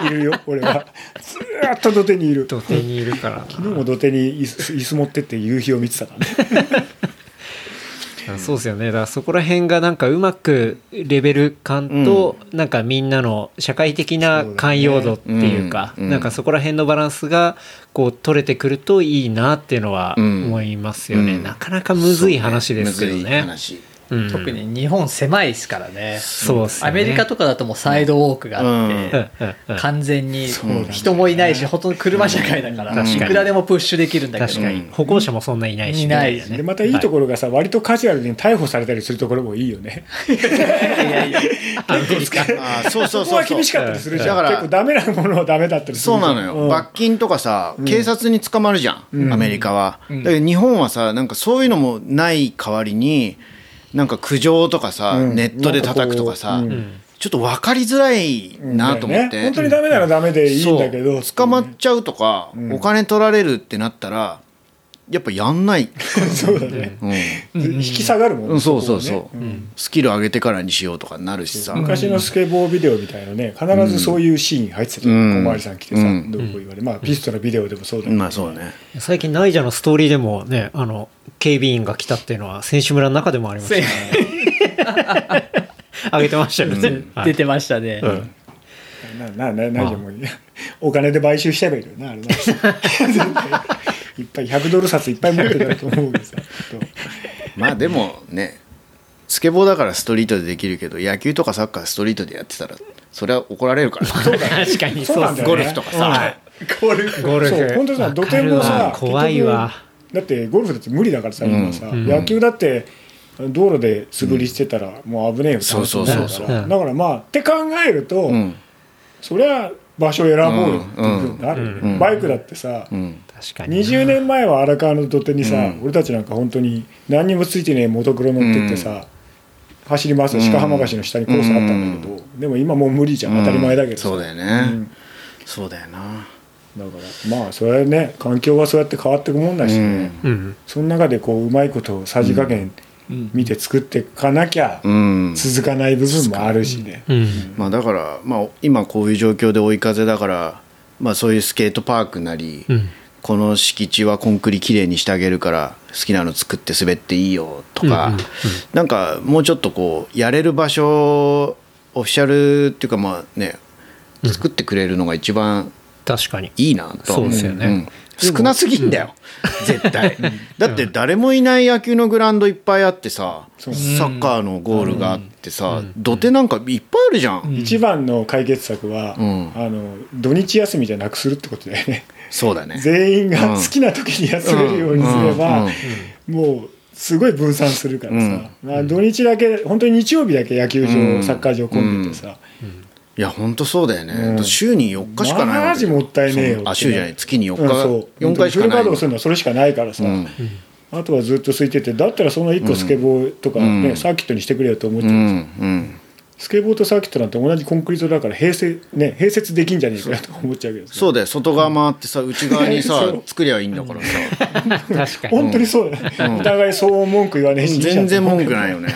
いるよ俺は。ずーっと土手にいる。土手にいるから昨日も土手に椅子持ってって夕日を見てたからねそうですよね。だからそこら辺がなんかうまくレベル感と、なんかみんなの社会的な寛容度っていうかそうだね。うん。なんかそこら辺のバランスがこう取れてくるといいなっていうのはうん。思いますよね、うん。なかなかむずい話ですけどね特に日本狭いですからね。そうね。アメリカとかだともうサイドウォークがあって、うん。うん。うん。完全に人もいないしほとんど車社会だから、いくらでもプッシュできるんだけど。確かに。歩行者もそんないないしいないみたでまたいいところがさ、割とカジュアルに逮捕されたりするところもいいよね。いやいやアメリカあーそうそうそうそうは厳しかったりするじゃんだから結構ダメなものはダメだったりするそうんなのよ、ん罰金とかさ、警察に捕まるじゃん、アメリカは、ん。だけど日本はさ、なんかそういうのもない代わりに、なんか苦情とかさ、うん。ネットで叩くとかさ、ううん。ちょっと分かりづらいなと思って、ね本当にダメならダメでいいんだけど捕まっちゃうとか、ん。お金取られるってなったら、やっぱやんない、そうだね。うん。引き下がるもんねうん、そうそうそう、こはね。スキル上げてからにしようとかなるしさ、昔のスケボービデオみたいなね必ずそういうシーン入ってたじゃうん。ん小回りさん来てさうん。どうこう言われまあピストのビデオでもそうだけど。まあそうね。最近ナイジャのストーリーでもねあの警備員が来たっていうのは選手村の中でもありましたね。あ げてましたよね、はい。出てましたね、うん。ななななじゃもうお金で買収しちゃえばいいのよなあれないっぱい100ドル札いっぱい持ってたと思うけどさまあでもねスケボーだからストリートでできるけど野球とかサッカーストリートでやってたらそれは怒られるから確かにそうねゴルフとかさ、ゴルフゴルフそう本当さ土手もさわ怖いわだってゴルフだって無理だからさ今さ、ん。野球だって道路で素振りしてたらもう危ねえよそうそうそうそう。だからまあって考えると、うん。そりゃ場所選ぼうよっていうふうになる。バイクだってさ、うん。確かに。20年前は荒川の土手にさ、うん。俺たちなんか本当に何にもついてねえモトクロ乗ってってさ、走り回す鹿浜橋の下にコースあったんだけど、でも今もう無理じゃん。当たり前だけどさ、そうだよね、うん。そうだよなだからまあそれはね環境はそうやって変わっていくもんだしね、うん。その中でこううまいことさじ加減見て作っていかなきゃうん。続かない部分もあるしね、うん。まあだから、まあ、今こういう状況で追い風だから、まあ、そういうスケートパークなり、うん。この敷地はコンクリきれいにしてあげるから好きなの作って滑っていいよとか、うんうんうん。なんかもうちょっとこうやれる場所オフィシャルっていうかまあね作ってくれるのが一番確かに。いいなと。そうですよね。ん少なすぎんだよ、絶対。だって誰もいない野球のグラウンドいっぱいあってさ、サッカーのゴールがあってさ、土手なんかいっぱいあるじゃん、一番の解決策は、うん。あの土日休みじゃなくするってことだよね。そうだね。全員が好きな時に休めるようにすれば、うん。もうすごい分散するからさ、うん。まあ、土日だけ本当に日曜日だけ野球場、うん。サッカー場混んでてさ、いや本当そうだよね、うん。週に4日しかないマジもったいねえよね。あ週じゃない。月に4日、うんそう。4回しかないフル稼働するのはそれしかないからさ、うん。あとはずっと空いててだったらその1個スケボーとかね、うん。サーキットにしてくれよと思っちゃう、うん。うん。スケボーとサーキットなんて同じコンクリートだから併設,、ね、併設できんじゃねえかなとか思っちゃうけどさ。そうだよ。外側回ってさ内側にさ そう。作りゃいいんだからさ。確かに。本当にそうだよ、お互い騒音文句言わねえし。全然文句いないよね。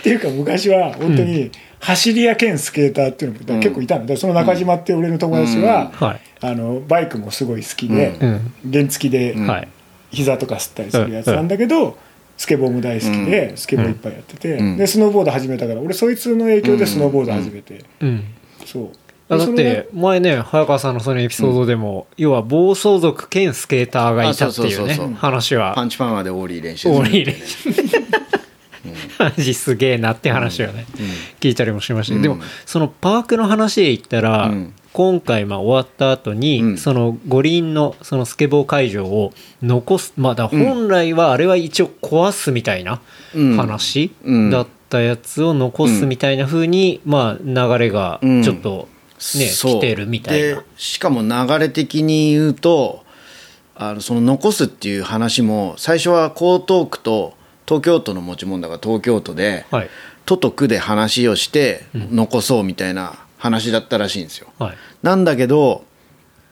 っていうか昔は本当に走り屋兼スケーターっていうのも結構いたのでその中島って俺の友達は、はい。あのバイクもすごい好きで、うん。原付ではい。膝とか吸ったりするやつなんだけど、スケボーも大好きで、スケボーいっぱいやってて、うん。でスノーボード始めたから俺そいつの影響でスノーボード始めて、うん。そう。あだっでて前ね早川さんのそのエピソードでも、要は暴走族兼スケーターがいたっていうね話は。パンチパーマでオーリー練習オーリー練マジすげえなって話をね、聞いたりもしましたでもそのパークの話で言ったら、うん。今回まあ終わった後に、うん。その五輪のそのスケボー会場を残す。まあだ本来はあれは一応壊すみたいなうん。話うん。だったやつを残すみたいな風に、まあ流れがちょっとね、来てるみたいな。でしかも流れ的に言うとあのその残すっていう話も最初は江東区と東京都の持ち物だから東京都で、はい。都と区で話をして残そうみたいな話だったらしいんですよ。はい。なんだけど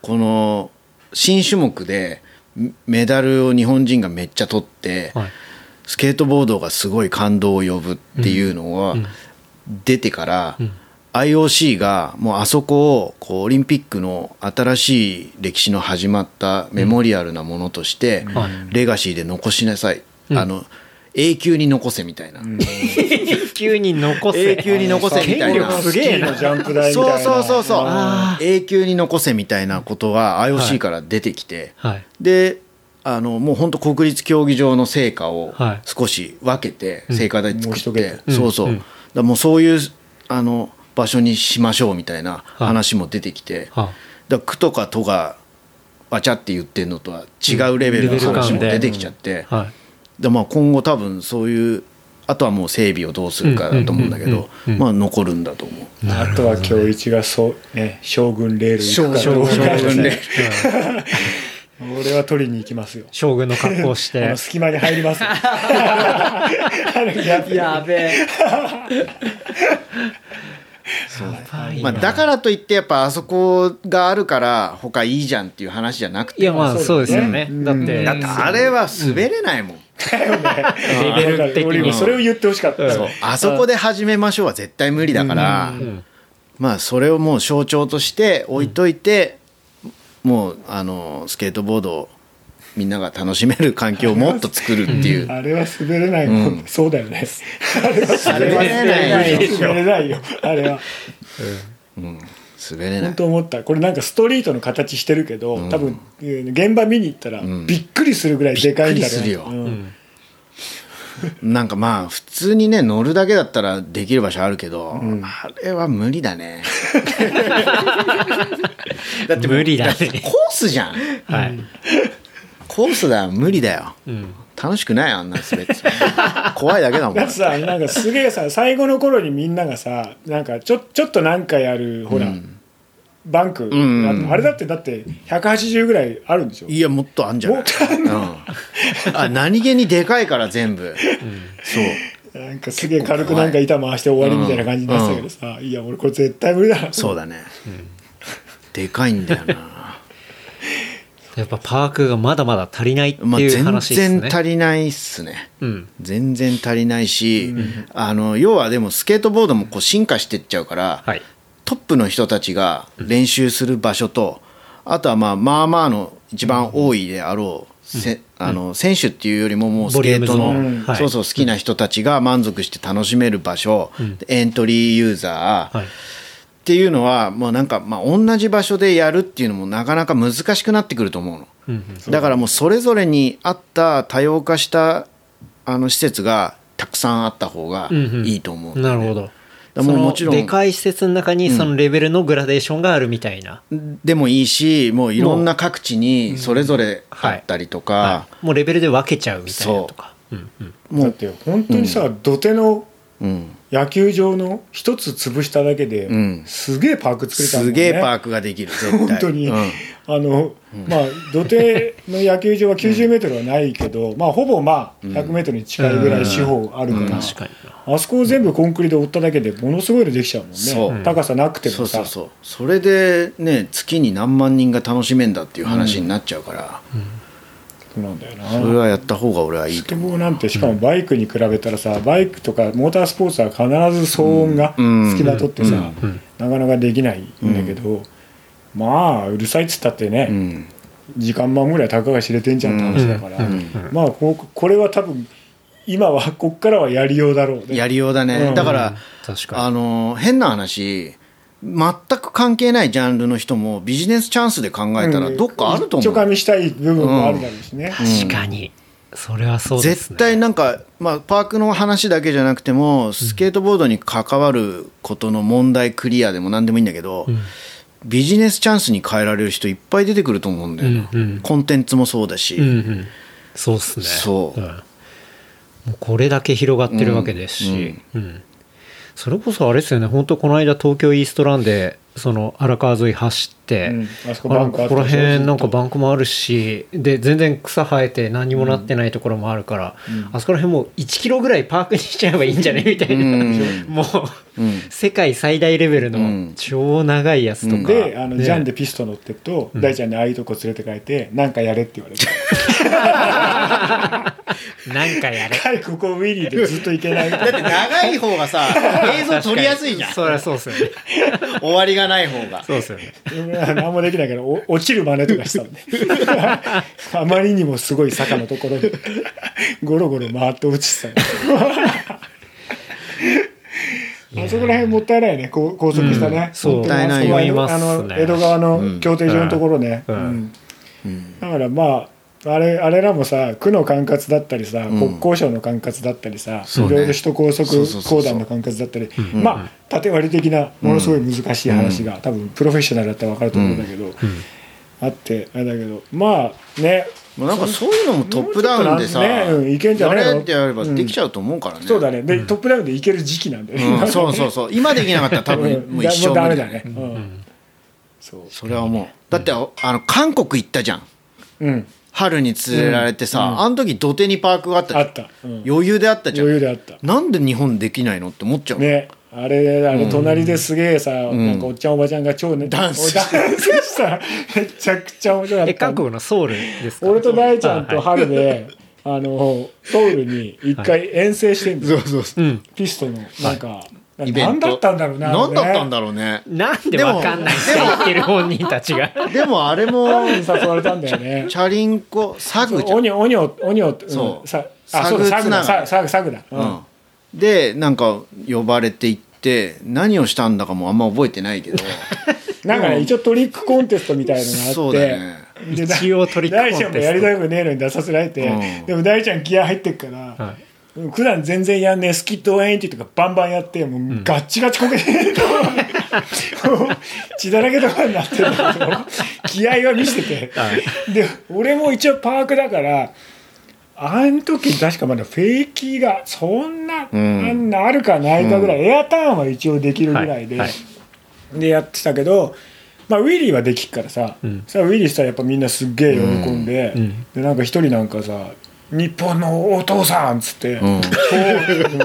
この新種目でメダルを日本人がめっちゃ取って、はい。スケートボードがすごい感動を呼ぶっていうのが出てから、IOC がもうあそこをこうオリンピックの新しい歴史の始まったメモリアルなものとして、はい。レガシーで残しなさい、うん。あの永久に残せみたいな、永久に残せ。永久に残せみたいな。権力すげえな。スキーのジャンプ台みたいそうなそうそうそう。あ永久に残せみたいなことが IOC から出てきて、はい。であのもう本当国立競技場の成果をはい。少し分けて聖火台作って、もう一桁そうそう、うん。だもうそういうあの場所にしましょうみたいな話も出てきて、はだから区とか都がわちゃって言ってるのとは違うレベルの話も出てきちゃって、はいでまあ、今後多分そういうあとはもう整備をどうするかだと思うんだけどまあ残るんだと思う。あとは今日一がそう、ね、将軍レール行くかどうか将軍レール。俺は取りに行きますよ。将軍の格好をしあての隙間に入ります やべえ。やべえまあ、だからといってやっぱあそこがあるから他いいじゃんっていう話じゃなくて。いやまあそうですよね。うん。だって。だってあれは滑れないもん、レベル的俺にもそれを言ってほしかった。そう。あそこで始めましょうは絶対無理だから、まあそれをもう象徴として置いといて、もうあのスケートボードをみんなが楽しめる環境をもっと作るっていう。あれは滑れないもん、そうだよね。あれは滑れない 滑れないよ。あれは滑れない。本当思った。これなんかストリートの形してるけど、多分えー現場見に行ったらびっくりするぐらいでかいんだろうびっくりするようん。なんかまあ普通にね乗るだけだったらできる場所あるけど、あれは無理だね。だって無理だね。ってコースじゃん。はい。コースだよ。無理だよ、楽しくないあんな滑って。怖いだけだもん。だってさなんかすげえさ最後の頃にみんながさなんかちょちょっと何かやるほら、バンク、んうん。あれだってだって180ぐらいあるんでしょいやもっとあんじゃない？うん、あ何気にでかいから全部、そう。なんかすげえ軽くなんか板回して終わりみたいな感じになってたけどさ、いや俺これ絶対無理だな。そうだね、でかいんだよなやっぱパークがまだまだ足りないってまあ、いう全話ですね。然足りないっすね。うん。全然足りないし、あの要はでもスケートボードもこう進化してっちゃうから、はい。トップの人たちが練習する場所と、あとはまあまあまあの一番多いであろう、せあの選手っていうよりももうスケートの、そうそう好きな人たちが満足して楽しめる場所、エントリーユーザー、はいっていうのはもうなんかまあ同じ場所でやるっていうのもなかなか難しくなってくると思うの。うんうん。だからもうそれぞれに合った多様化したあの施設がたくさんあった方がいいと思う、なるほど。らもうもちろん。そのでかい施設の中にそのレベルのグラデーションがあるみたいな、でもいいしもういろんな各地にそれぞれあったりとか、はい。もうレベルで分けちゃうみたいなとか。う。んうん。もう、だって本当にさ、土手のうん、野球場の一つ潰しただけで、うん。すげえパーク作れたもんね。すげえパークができる絶対。本当に、うん。あのまあ土手の野球場は90メートルはないけど、まあほぼまあ100メートルに近いぐらい四方あるから、あそこを全部コンクリで折っただけでものすごいのできちゃうもんね。高さなくてもさ。そうそうそれでね月に何万人が楽しめんだっていう話になっちゃうから、なんだよな。それはやった方が俺はいいと思う。ボーなんてしかもバイクに比べたらさバイクとかモータースポーツは必ず騒音がうん。付きまとってさ、うん。なかなかできないんだけど、まあうるさいっつったってね、うん。時間満ぐらいたかが知れてんじゃんって話だから、まあここれは多分今はこっからはやりようだろうね。やりようだね、うん。だから、確かに。あの変な話全く関係ないジャンルの人もビジネスチャンスで考えたらどっかあると思う、一丁噛みしたい部分もあるだろうしね、確かに。それはそうですね。絶対なんか、まあ、パークの話だけじゃなくてもスケートボードに関わることの問題クリアでも何でもいいんだけど、ビジネスチャンスに変えられる人いっぱい出てくると思うんだよな、うんうん。コンテンツもそうだし、うんうん。そうっすね。そう。うん。もうこれだけ広がってるわけですし、うんそれこそあれですよね。本当この間東京イーストランでその荒川沿い走って、うん。あそこあバンクあったここら辺なんかバンクもあるしで全然草生えて何もなってないところもあるから、あそこら辺もう1キロぐらいパークにしちゃえばいいんじゃねみたいな、うん。もう、うん。世界最大レベルうのん。超長いやつとか、であの、ね。ジャンでピスト乗ってると、大ちゃんにああいうとこ連れて帰ってなんかやれって言われて。なんかやれ。はいここウィリーでずっと行けない。だって長い方がさ映像撮りやすいじゃん。そりゃそうっすよね 終わりがない方が。そうっすよね。何もできないからお落ちる真似とかしたんで あまりにもすごい坂のところにゴロゴロ回って落ちてた。あそこら辺もったいないね。こう高速したね、うもったいないあそこは思いますあのね江戸川の競艇場のところね、だからまああれあれらもさ区の管轄だったりさ、国交省の管轄だったりさ、いろいろ首都高速公団の管轄だったり、まあ縦割り的なものすごい難しい話が、多分プロフェッショナルだったら分かると思うんだけど、あってあれだけどまあね。もうなんかそういうのもトップダウンでさ、ねうんいけんじゃやないのれってやればできちゃうと思うからね、そうだね。で、トップダウンでいける時期なんだよね、うん。そうそうそう。今できなかったら多分うん。もう一生無理。だね、そうそれはもう。だってああの韓国行ったじゃん。うん春に連れられてさ、あの時土手にパークがあったじゃん。あった、うん。余裕であったじゃん。余裕であった。なんで日本できないのって思っちゃう、ね。あれあの隣ですげえさ、なんかおっちゃんおばちゃんが超ねダンス。ダンスしためちゃくちゃ面白かった。え韓国のソウルですか？俺と大ちゃんとは春で、あのソウルに一回遠征してんだよ、そうそういう。ん。ピストのなんか、イベント。何だったんだろうな何だったんだだろうね。なんでわかんないんですか言ってる本人たちが。でもあれも 誘われたんだよね。チャリンコサグじゃん。オニョオニョオニョそう。さあそうだサグだサグつながり。ササグサグだ、でなんか呼ばれて行って何をしたんだかもあんま覚えてないけど。なんかね一応トリックコンテストみたいのがあって。そうだね。で一応トリックコンテスト。大ちゃんもやりたくねえのに出させられて、うん。でも大ちゃん気合入ってっから、は普段全然やんねえスキットウェインティとかバンバンやってもうガッチガチこけて、も う血だらけとかになってるけど気合は見せてて、で俺も一応パークだからあの時確かまだフェイキーがそんな、うん。あんなあるかないかぐらい、エアターンは一応できるぐらいで、はい。はい。でやってたけど、まあ、ウィリーはできっからさ、ん。さウィリーしたらやっぱみんなすっげえ喜んで,、うん。でなんか一人なんかさ「日本のお父さん」っつって、うん。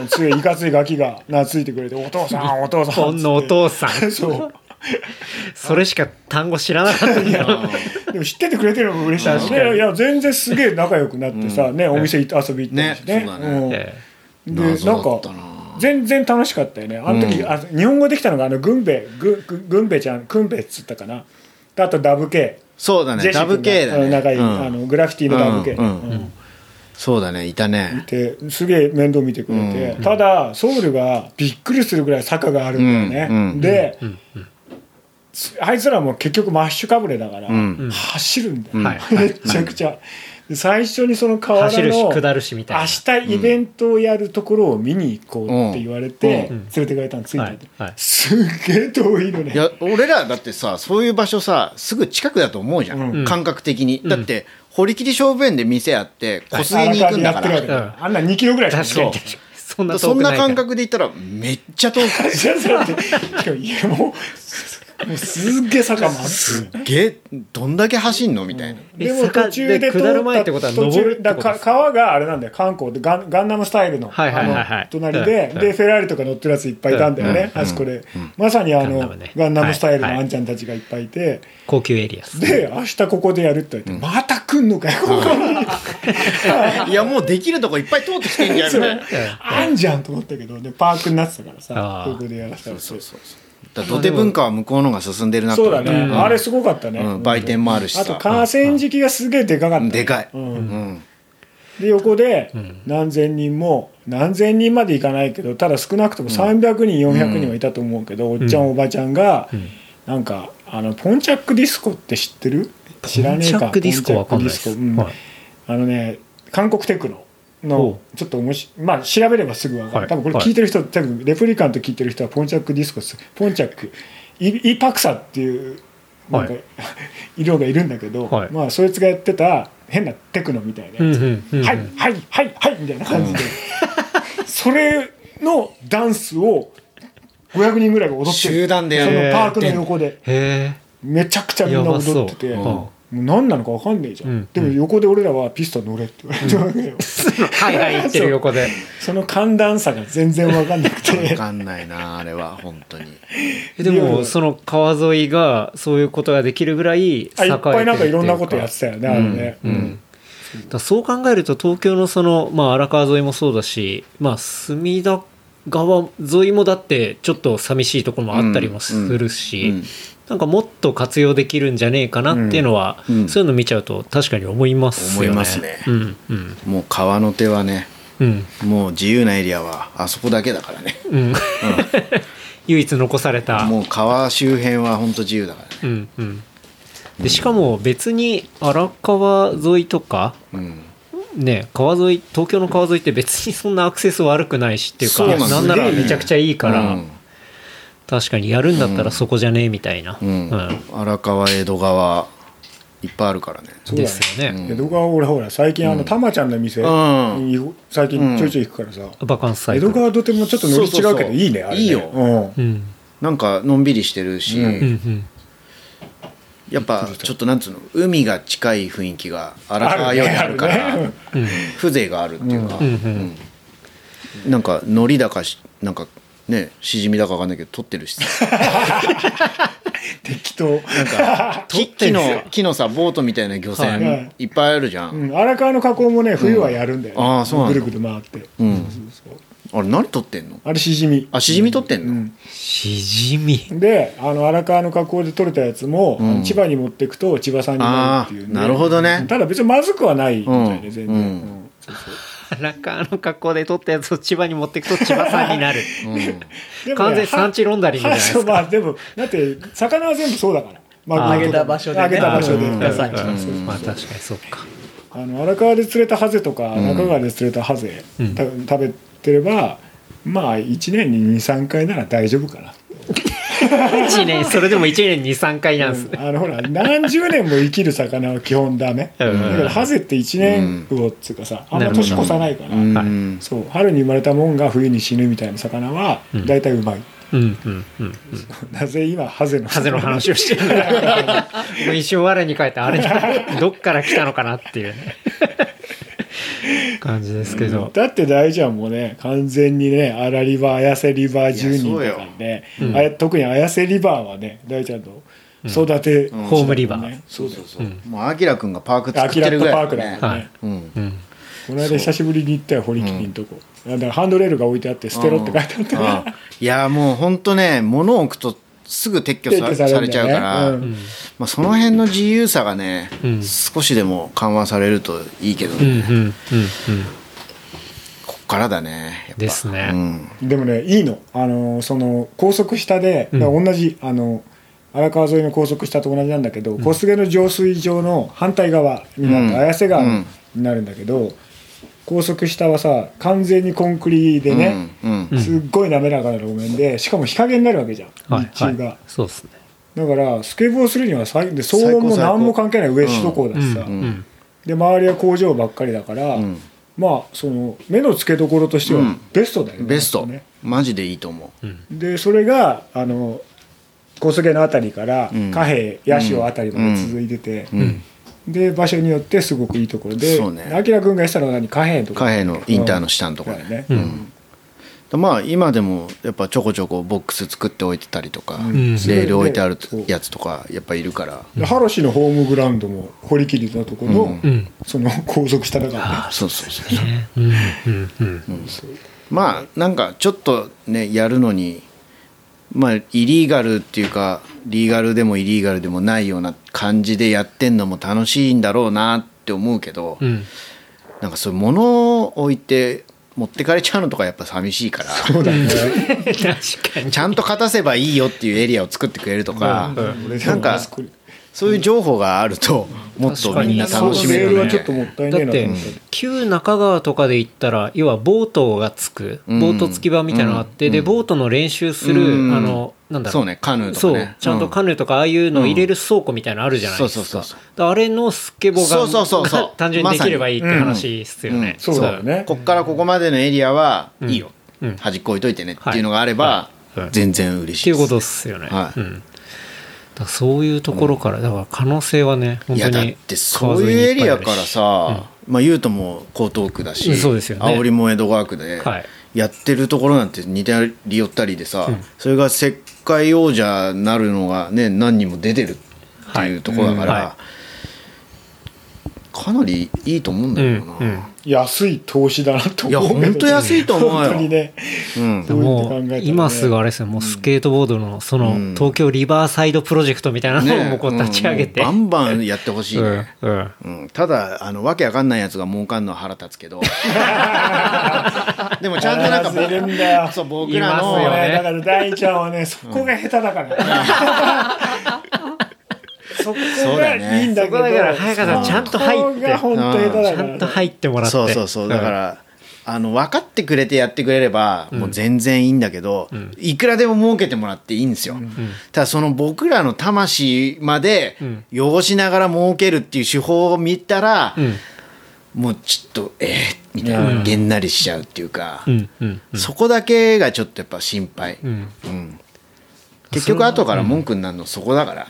すげえいかついガキが懐いてくれて「お父さんお父さん」ほんのお父さん。そう。それしか単語知らなかったんだよでも知っててくれてるのも嬉しい確かに。ねいや全然すげえ仲良くなってさ、ね。お店行って遊び行ったりしてね。ねそうだね。うん。えで謎な。んか全然楽しかったよね。あの時、うん。あ日本語できたのがあのグンベグググンベちゃんクンベっつったかな。であとダブケそうだね。ダブ系だね。仲いい、うん。あのグラフィティのダブ系、うんうん。うんそうだねいたね。ですげえ面倒見てくれて、うん。ただソウルがびっくりするぐらい坂があるんだよね、うんうんで、あいつらも結局マッシュかぶれだから、うん。走るんだよ、めちゃくちゃ、で最初にその河走原のるし下るしみたいな。明日イベントをやるところを見に行こうって言われて、うん。連れてかれたのついてて、はいはい。すっげえ遠いのね。いや俺らだってさそういう場所さすぐ近くだと思うじゃん、うん。感覚的に、だって堀切勝負園で店あって小杉に行くんだから、荒川にやってるわけだ。あんな2キロぐらいしか確かに。ないそんなそんな感覚覚で言ったらめっちゃ遠く。いやもうもうすっげえ坂もあってすっげえどんだけ走んの？みたいな、でも途中で通下る前ってことは途中登るってことだから川があれなんだよ。観光でガンガンナムスタイルのはいはいはいはい。あの隣でうん。でフェラーリとか乗ってるやついっぱいいたんだよね。あそこで。まさにあのガンナムね。ガンナムスタイルのはいあんちゃんたちがいっぱいいて。高級エリアで明日ここでやるって言われてまた来んのかよここに。いやもうできるとこいっぱい通ってきてんじゃんあんじゃんと思ったけどでパークになってたからさここでやらせたらそうそうそう土手文化は向こうの方が進んでるなと。そうだね。あれすごかったね。うん。売店もあるしさ。あと河川敷がすげえでかかった。でかい、うん。うん。で横でん。何千人も何千人までいかないけどただ少なくとも300人、400人はいたと思うけど、おっちゃんおばちゃんが、なんかあのポンチャックディスコって知ってる？知らねえか。ポンチャックディスコわかんないです。あのね韓国テクノほのちょっとおもしまあ調べればすぐ分かる、はい。多分これ聞いてる人、多分レプリカント聞いてる人はポンチャックディスコですポンチャックイイパクサっていうなんか、はい。色がいるんだけど、はい。まあそいつがやってた変なテクノみたいなやつ、うんうんうんうん。はいはいはいはいみたいな感じで、それのダンスを500人ぐらいが踊ってる。集団でやそるのパークの横で。へめちゃくちゃみんな踊っててもう何なのか分かんねえじゃん、うん。でも横で俺らはピストン乗れって言われて。るわけよ、え はいはい言ってる横で。その寒暖差が全然分かんなく分てかんないなあれは本当に。えでもその川沿いがそういうことができるぐらい栄えてるあいっぱいなんかいろんなことやっっててたよねあれね、うん。だからそう考えると東京のその、まあ、荒川沿いもそうだし、まあ、隅田川沿いもだってちょっと寂しいところもあったりもするし、うんなんかもっと活用できるんじゃねえかなっていうのは、うん。そういうの見ちゃうと確かに思いますよね。思いますね。うんうん。もう川の手はねうん。もう自由なエリアはあそこだけだからね。うん。唯一残された。もう川周辺は本当自由だからね。うんうん。でしかも別に荒川沿いとかうん。ね川沿い東京の川沿いって別にそんなアクセス悪くないしっていうかそうなんならめちゃくちゃいいから、うん確かにやるんだったらそこじゃねえみたいな、うん。うん。荒川江戸川いっぱいあるからね。そうだねですよね、江戸川俺ほら最近あのたまちゃんの店うん。に最近ちょいちょい行くからさ、バカンスサイ江戸川土手もちょっと乗り違うけどそうそうそう。いいねあれね。いいよ。うん。うん。なんかのんびりしてるし、うん。うんうんやっぱちょっとなんつうの海が近い雰囲気が荒川よりあるからあるね。うん。風情があるっていうか、うん。うん。うん。なんか海苔だかしなんかねしじみだかわかんないけど取ってるしさ。適当。なんか 木木の木のさボートみたいな漁はい。船いっぱいあるじゃん、うん、荒川の河口もね冬はやるんだよ、ね。あーそうなんだ。ぐるぐる回って、うん。そうそうあれ何取ってんの？あれしじみ。あしじみ取ってんの、うん。しじみ。であの荒川の河口で取れたやつも、うん。千葉に持ってくと千葉産になるっていう、あーなるほどね。ただ別にまずくはないみたいね、うん。全然、うん。うんそうそう荒川の格好で取ったやつを千葉に持っていくと千葉さんになる。うん。完全産地ロンダリングじゃないですか。そうまあでもだって魚は全部そうだから、まあー揚げた場所でね。揚げた場所で、うん。野菜そうそうそうまあ確かにそうか。あの荒川で釣れたハゼとか、ん。中川で釣れたハゼ、うん。た食べてればまあ1年に23回なら大丈夫かな、1年それでも1年に3回なんですね。あのほら何十年も生きる魚は基本ダメ、うん。だけどハゼって1年魚っていうかさあんま年越さないから、うん。そう春に生まれたもんが冬に死ぬみたいな魚はん。大体うまい、うんうんうん。うんなぜ今ハゼのハゼの話をしてるんだ もう一瞬我に返ってあれどっから来たのかなっていうね感じですけど。だって大事はもうね。完全にね荒リバー綾瀬リバー10人とかね、うん。あや特に綾瀬リバーはね大ちゃんと育て、うん。ホームリバー。ね。そうそうそう。うん。もうアキラくんがパーク作アキラってるぐットパークらいだからね、はい。うん。うん。この間久しぶりに行ったよ堀切りのとこ、だからハンドレールが置いてあって捨てろって書いてあった。あ。いやもう本当ね物を置くとすぐ撤去さ撤去されちゃうから、うん。まあ、その辺の自由さがね、うん。少しでも緩和されるといいけどね、うんうんうんうん。こっからだねやっぱ。ですね。うん。でもねいいの。あのその高速下で、同じあの荒川沿いの高速下と同じなんだけど、小菅の浄水場の反対側になって、うん。綾瀬川うん。になるんだけど、高速下はさ完全にコンクリでね、うんうん。すっごい滑らかな路面でしかも日陰になるわけじゃん、はい日中が、はいそうですね。だからスケボーするには最で騒音も何も関係ない上首都高だしさ、うんうん。で周りは工場ばっかりだから、うん。まあその目の付けどころとしてはうん。ベストだよね、ベスト。ね。マジでいいと思う。でそれがあの小菅の辺りからうん。貨幣八潮辺りまで続いてて、うんで場所によってすごくいいところでそうね。明君がやってたのは何貨幣のとこ貨幣のインターの下のところね。うん。まあ今でもやっぱちょこちょこボックス作っておいてたりとか、ん。レール置いてあるそうやつとかやっぱいるから、でハロシのホームグラウンドも堀切のところの、うん。うん。その高速下だからね。そうそうそうね。うんうんうんまあなんかちょっとねやるのにまあイリーガルっていうかリーガルでもイリーガルでもないような感じでやってんのも楽しいんだろうなって思うけど、うん。なんかそういう物を置いて持ってかれちゃうのとかやっぱ寂しいから。そうだね。確かに。ちゃんと勝たせばいいよっていうエリアを作ってくれるとか、俺でもなんかそういう情報があるともっとみんな楽しめるよねメールはちょっともったいねえだって旧中川とかで行ったら要はボートがつくうん。ボート付き場みたいなのがあって、でボートの練習する、うん。あのなんだろう。そうねカヌーとそうかねちゃんとカヌーとかああいうのを入れる倉庫みたいなのあるじゃないですか、そうそうそうそう。だからあれのスケボーがそうそうそうそう。単純にできればいいって話っすよね、そう。だよね。こっからここまでのエリアはいいよ、うん。端っこ置いといてねっていうのがあれば、全然嬉しいっていうことっすよね、はい。うん、だそういうところからだから可能性はね本いやだっ当にてそういうエリアからさ、まあ言うとも江東区だし、うんそうですよね。青森も江戸川区ではい。やってるところなんて似たり寄ったりでさ、それが世界王者になるのがね何人も出てるっていうところだから、はいかなりいいと思うんだうんけどな、うん安い投資だなといや思うけど本当安いと思うよ。本当にね。うん。そうもう今すぐあれですよ。もうスケートボードのそのうん。東京リバーサイドプロジェクトみたいなのをこう立ち上げて、うん。もうバンバンやってほしいね、うんうん。うん、ただあのわけわかんないやつが儲かんのは腹立つけど。でもちゃんとなんか必ずいるんだよ。そう僕らいますのよね。ね。だから大ちゃんはねそこが下手だから、そこがいいんだけどそこだから早川さんちゃんと入って。本当だちから。ゃんと入ってもらって。そうそうそう。だから、あの分かってくれてやってくれればもう全然いいんだけど、いくらでも儲けてもらっていいんですよ、ただその僕らの魂まで汚しながら儲けるっていう手法を見たら、うん。もうちょっとえー、みたいな、げんなりしちゃうっていうか、うん。うん。そこだけがちょっとやっぱ心配、うん。うん結局後から文句になるのそこだから、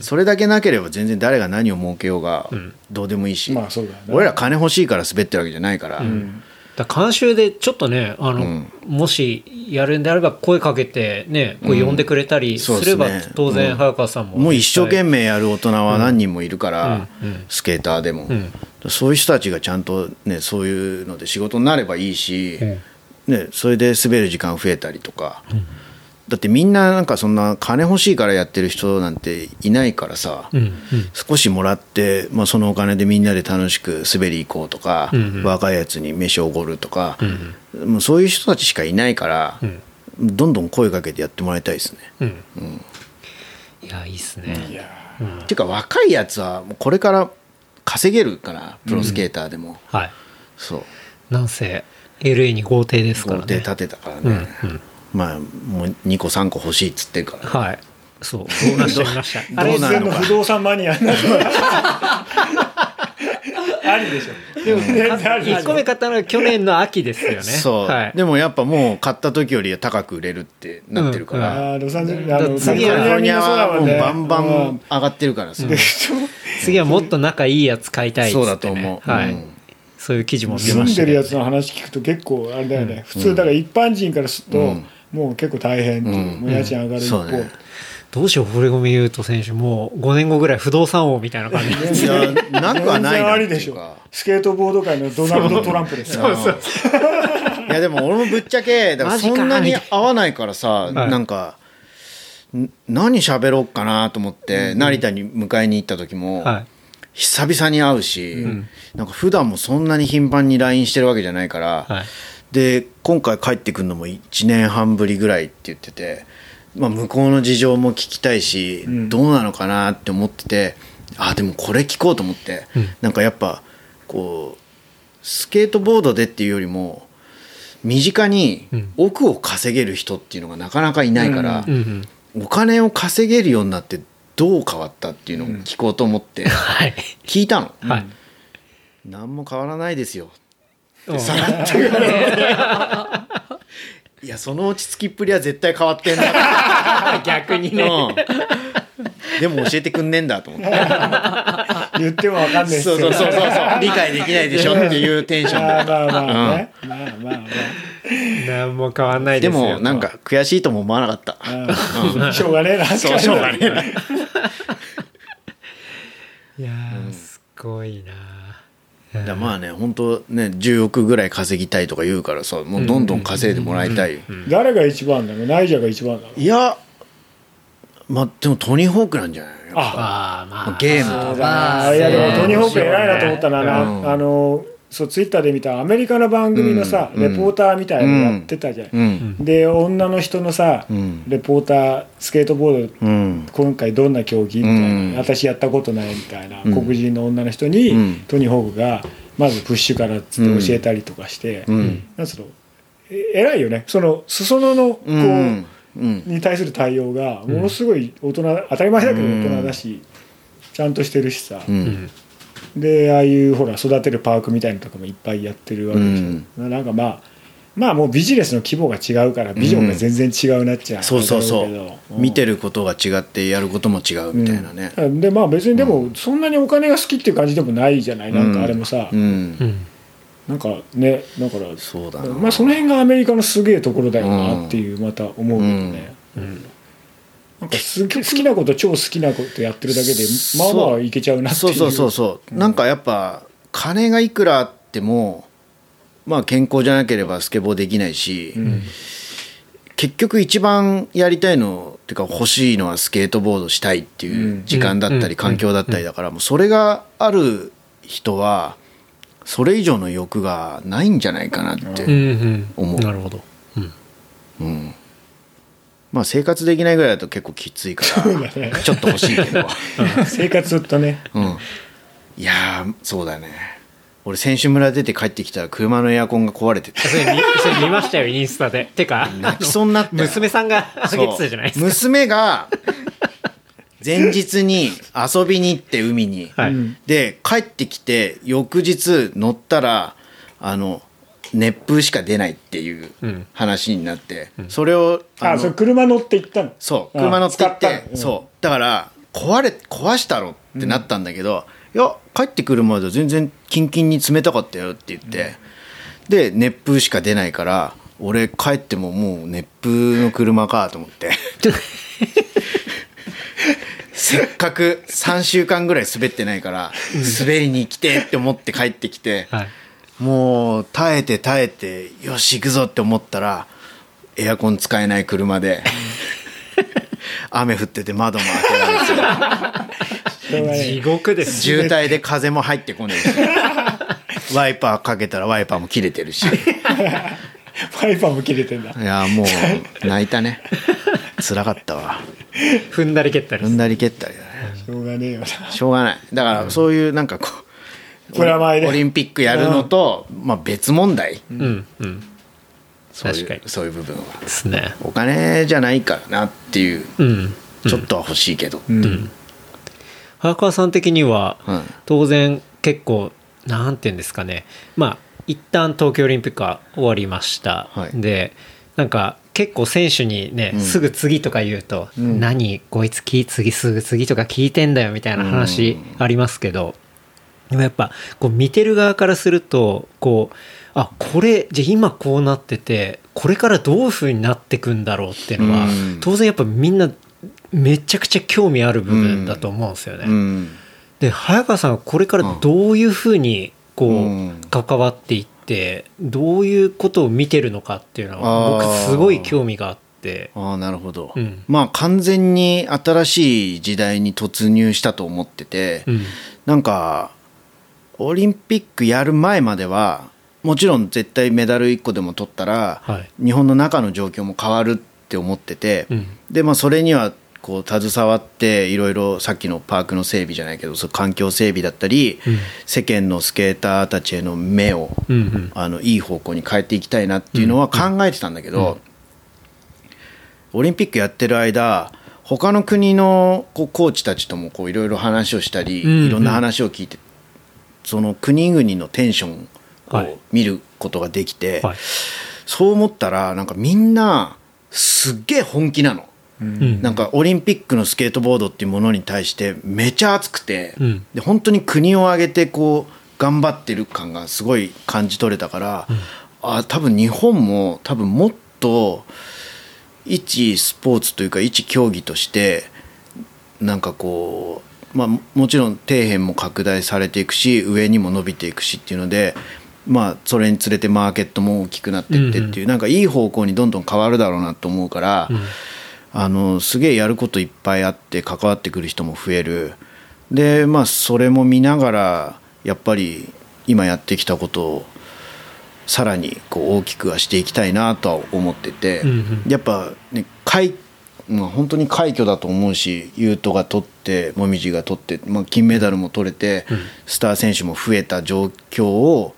それだけなければ全然誰が何を儲けようがどうでもいいし、まあそうだよね。俺ら金欲しいから滑ってるわけじゃないから、だから監修でちょっとねあの、うん。もしやるんであれば声かけてねこう呼んでくれたりすれば、当然うん早川さんももう一生懸命やる大人は何人もいるから、スケーターでも、ん。そういう人たちがちゃんとねそういうので仕事になればいいし、ね、それで滑る時間増えたりとか、だってみんななんかそんな金欲しいからやってる人なんていないからさ、うんうん。少しもらって、まあ、そのお金でみんなで楽しく滑り行こうとか、うんうん。若いやつに飯をおごるとか、もうそういう人たちしかいないから、どんどん声かけてやってもらいたいですね。うん。いやいいっすね、いや。っていうか若いやつはもうこれから稼げるからプロスケーターでも、はい。そう。なんせ LA に豪邸ですからね。豪邸建てたからね、うんうんまあもう2個3個欲しいっつってるから。はい。そう。動画してみました？あ れどうなるのか。完全の不動産マニアになってありでしょでも全然あり1個目買ったのが去年の秋ですよね。そう、はい、でもやっぱもう買った時より高く売れるってなってるから、うん。あーロサンゼルスあの次はニアはもうね。バンバうん。ン上がってるからさ、次はもっと仲いいやつ買いたいっつって、ね、そうだと思う。はい、うん。そういう記事も見住んましたけどでるやつの話聞くと結構あれだよね、普通だから一般人からすると、うんもう結構大変っていう、うん。もう家賃上がる一方、ね。どうしよう堀米雄斗選手もう5年後ぐらい不動産王みたいな感じ。でいやなくはないなでしょ。スケートボード界のドナルド・トランプですよ。いやでも俺もぶっちゃけだからそんなに合わないからさ、い。なんかん何喋ろうかなと思って、成田に迎えに行った時も、はい。久々に会うし、なんか普段もそんなに頻繁に LINE してるわけじゃないから、はいで今回帰ってくるのも1年半ぶりぐらいって言ってて、まあ、向こうの事情も聞きたいし、どうなのかなって思っててあでもこれ聞こうと思って、なんかやっぱこうスケートボードでっていうよりも身近に億を稼げる人っていうのがなかなかいないから、うんうんお金を稼げるようになってどう変わったっていうのを聞こうと思ってはい。聞いたの。はい。何も変わらないですようんさらって言われていやその落ち着きっぷりは絶対変わってんな。逆にね。うん。でも教えてくんねえんだと思って。言ってもわかんないですよ。そうそうそうそう。理解できないでしょっていうテンションで。まあまあまあね、まあまあまあ。何も変わんないでですよ。もなんか悔しいとも思わなかった。うん。しょうがねえなそうしょうがねえな。いやーすごいなだまあね本当ね10億ぐらい稼ぎたいとか言うからさもうどんどん稼いでもらいたい。よ誰が一番だろう？ナイジャが一番だろう？いやまあでもトニー・ホークなんじゃない？のあああまあ。ゲームとかいやでもトニー・ホーク偉いなと思ったな、な。うん。あのそうツイッターで見たアメリカの番組のさ、うんレポーターみたいなのやってたじゃん、うん。で女の人のさ、うん。レポータースケートボードうん。今回どんな競技みたいな、うん。私やったことないみたいな、うん。黒人の女の人に、うん。トニー・ホークがまずプッシュからっつって教えたりとかして、うん。なんつうのえ偉いよね。その裾野のこう、に対する対応がものすごい大人、当たり前だけど大人だし、ちゃんとしてるしさ、うんでああいうほら育てるパークみたいなのとかもいっぱいやってるわけでしょ、なんかまあまあもうビジネスの規模が違うからビジョンが全然違うなっちゃう、そうそうそあれだろうけど見てることが違ってやることも違うみたいなね。うん。でまあ別にでもそんなにお金が好きっていう感じでもないじゃない。なんかあれもさ、うん。うんなんかねだからそうだな。まあその辺がアメリカのすげえところだよなっていうまた思うけどね、なんか好きなこと超好きなことやってるだけでまあまあいけちゃうなっていそううそうそう。そうなんかやっぱ金がいくらあってもまあ健康じゃなければスケボーできないし、結局一番やりたいのっていうか欲しいのはスケートボードしたいっていう時間だったり環境だったりだからもうそれがある人はそれ以上の欲がないんじゃないかなって、うん。うん。思う。なるほど。うん。うんまあ生活できないぐらいだと結構きついからちょっと欲しいけど、生活ちょっとね。うん、いやーそうだね。俺選手村出て帰ってきたら車のエアコンが壊れてて。それ見それ見ましたよインスタで。てか泣きそうになったよ。娘さんが上げてたじゃないですか。娘が前日に遊びに行って海に、はい。で帰ってきて翌日乗ったらあの熱風しか出ないっていううん。話になって、それをあのあそれ車乗って行ったの。そうあ車乗って行っ使ってそう。だから壊れ壊したろってなったんだけど、いや帰ってくるまでは全然キンキンに冷たかったよって言って、で熱風しか出ないから俺帰ってももう熱風の車かと思って。せっかく3週間ぐらい滑ってないから滑りに来てって思って帰ってきて、はいもう耐えて耐えてよし行くぞって思ったらエアコン使えない車で 雨降ってて窓も開けられて地獄です渋滞で風も入ってこねえし ワイパーかけたらワイパーも切れてるし。パイパーも切れてんだ。いやもう泣いたね。辛かったわ。踏んだり蹴ったり。踏んだり蹴ったりだね。しょうがねえよな。しょうがない。だからそういうなんかこうプラマイで。オリンピックやるのと、まあ、別問題。うんうん。そういう確かに。そういう部分は。ですね。お金じゃないからなっていううん。ちょっとは欲しいけど、うん。早川さん的にはうん当然結構なんていうんですかね。まあ一旦東京オリンピックは終わりました、はい。でなんか結構選手にね、うん。すぐ次とか言うと「ん。何？こいつき次すぐ次とか聞いてんだよ」みたいな話ありますけど、でもやっぱこう見てる側からするとこうあこれじゃあ今こうなっててこれからどういう風になってくんだろうっていうのは、うん。当然やっぱみんなめちゃくちゃ興味ある部分だと思うんですよね。うん。で早川さんはこれからどういうふうにこう、うん。関わっていってどういうことを見てるのかっていうのは僕すごい興味があって。あなるほど、うん。まあ完全に新しい時代に突入したと思ってて、うん。なんかオリンピックやる前まではもちろん絶対メダル1個でも取ったら、はい。日本の中の状況も変わるって思ってて、うん。でまあそれにはこう携わっていろいろさっきのパークの整備じゃないけどそう環境整備だったり、うん。世間のスケーターたちへの目を、うんうん。あのいい方向に変えていきたいなっていうのは考えてたんだけど、オリンピックやってる間他の国のこうコーチたちともこういろいろ話をしたり、いろんな話を聞いてその国々のテンションはい。を見ることができて、はい。そう思ったらなんかみんなすっげえ本気なの。うん。なんかオリンピックのスケートボードっていうものに対してめちゃ熱くて、うん。で本当に国を挙げてこう頑張ってる感がすごい感じ取れたから、あ多分日本も多分もっと一スポーツというか一競技としてなんかこう、まあ、もちろん底辺も拡大されていくし上にも伸びていくしっていうので。まあ、それにつれてマーケットも大きくなっていってっていう、なんかいい方向にどんどん変わるだろうなと思うから、あのすげえやることいっぱいあって関わってくる人も増える。でまあそれも見ながらやっぱり今やってきたことをさらにこう大きくはしていきたいなとは思ってて、うんうん。やっぱね快まあ、本当に快挙だと思うし優斗が取って紅葉が取って、まあ、金メダルも取れて、スター選手も増えた状況を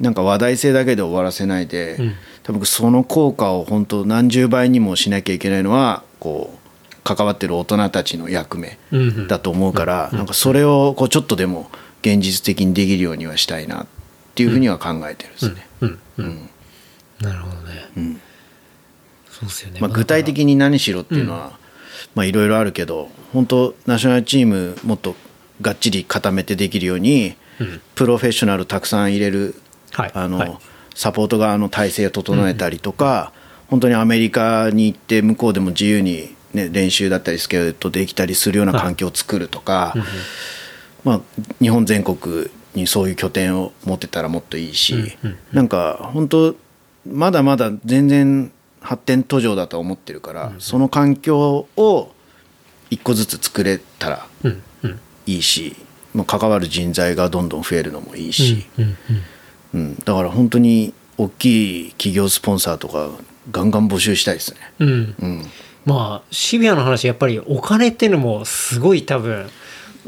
なんか話題性だけで終わらせないで、ん。多分その効果を本当何十倍にもしなきゃいけないのはこう関わってる大人たちの役目うんうん。だと思うから、なんかそれをこうちょっとでも現実的にできるようにはしたいなっていうふうには考えてるんですね。うんうん。うん。なるほどね。うんね。まあ、具体的に何しろっていうのはまあいろいろあるけど本当ナショナルチームもっとがっちり固めてできるように、うん。プロフェッショナルたくさん入れる、はい。あのはい。サポート側の体制を整えたりとか、本当にアメリカに行って向こうでも自由に、ね、練習だったりスケートできたりするような環境を作るとか、まあ、日本全国にそういう拠点を持ってたらもっといいし、なんか本当まだまだ全然発展途上だとは思ってるから、その環境を一個ずつ作れたらうん。うん。いいし、まあ、関わる人材がどんどん増えるのもいいし、うん。うん。うん。だから本当に大きい企業スポンサーとかガンガン募集したいですね。うん。うん。うんまあシビアな話やっぱりお金っていうのもすごい多分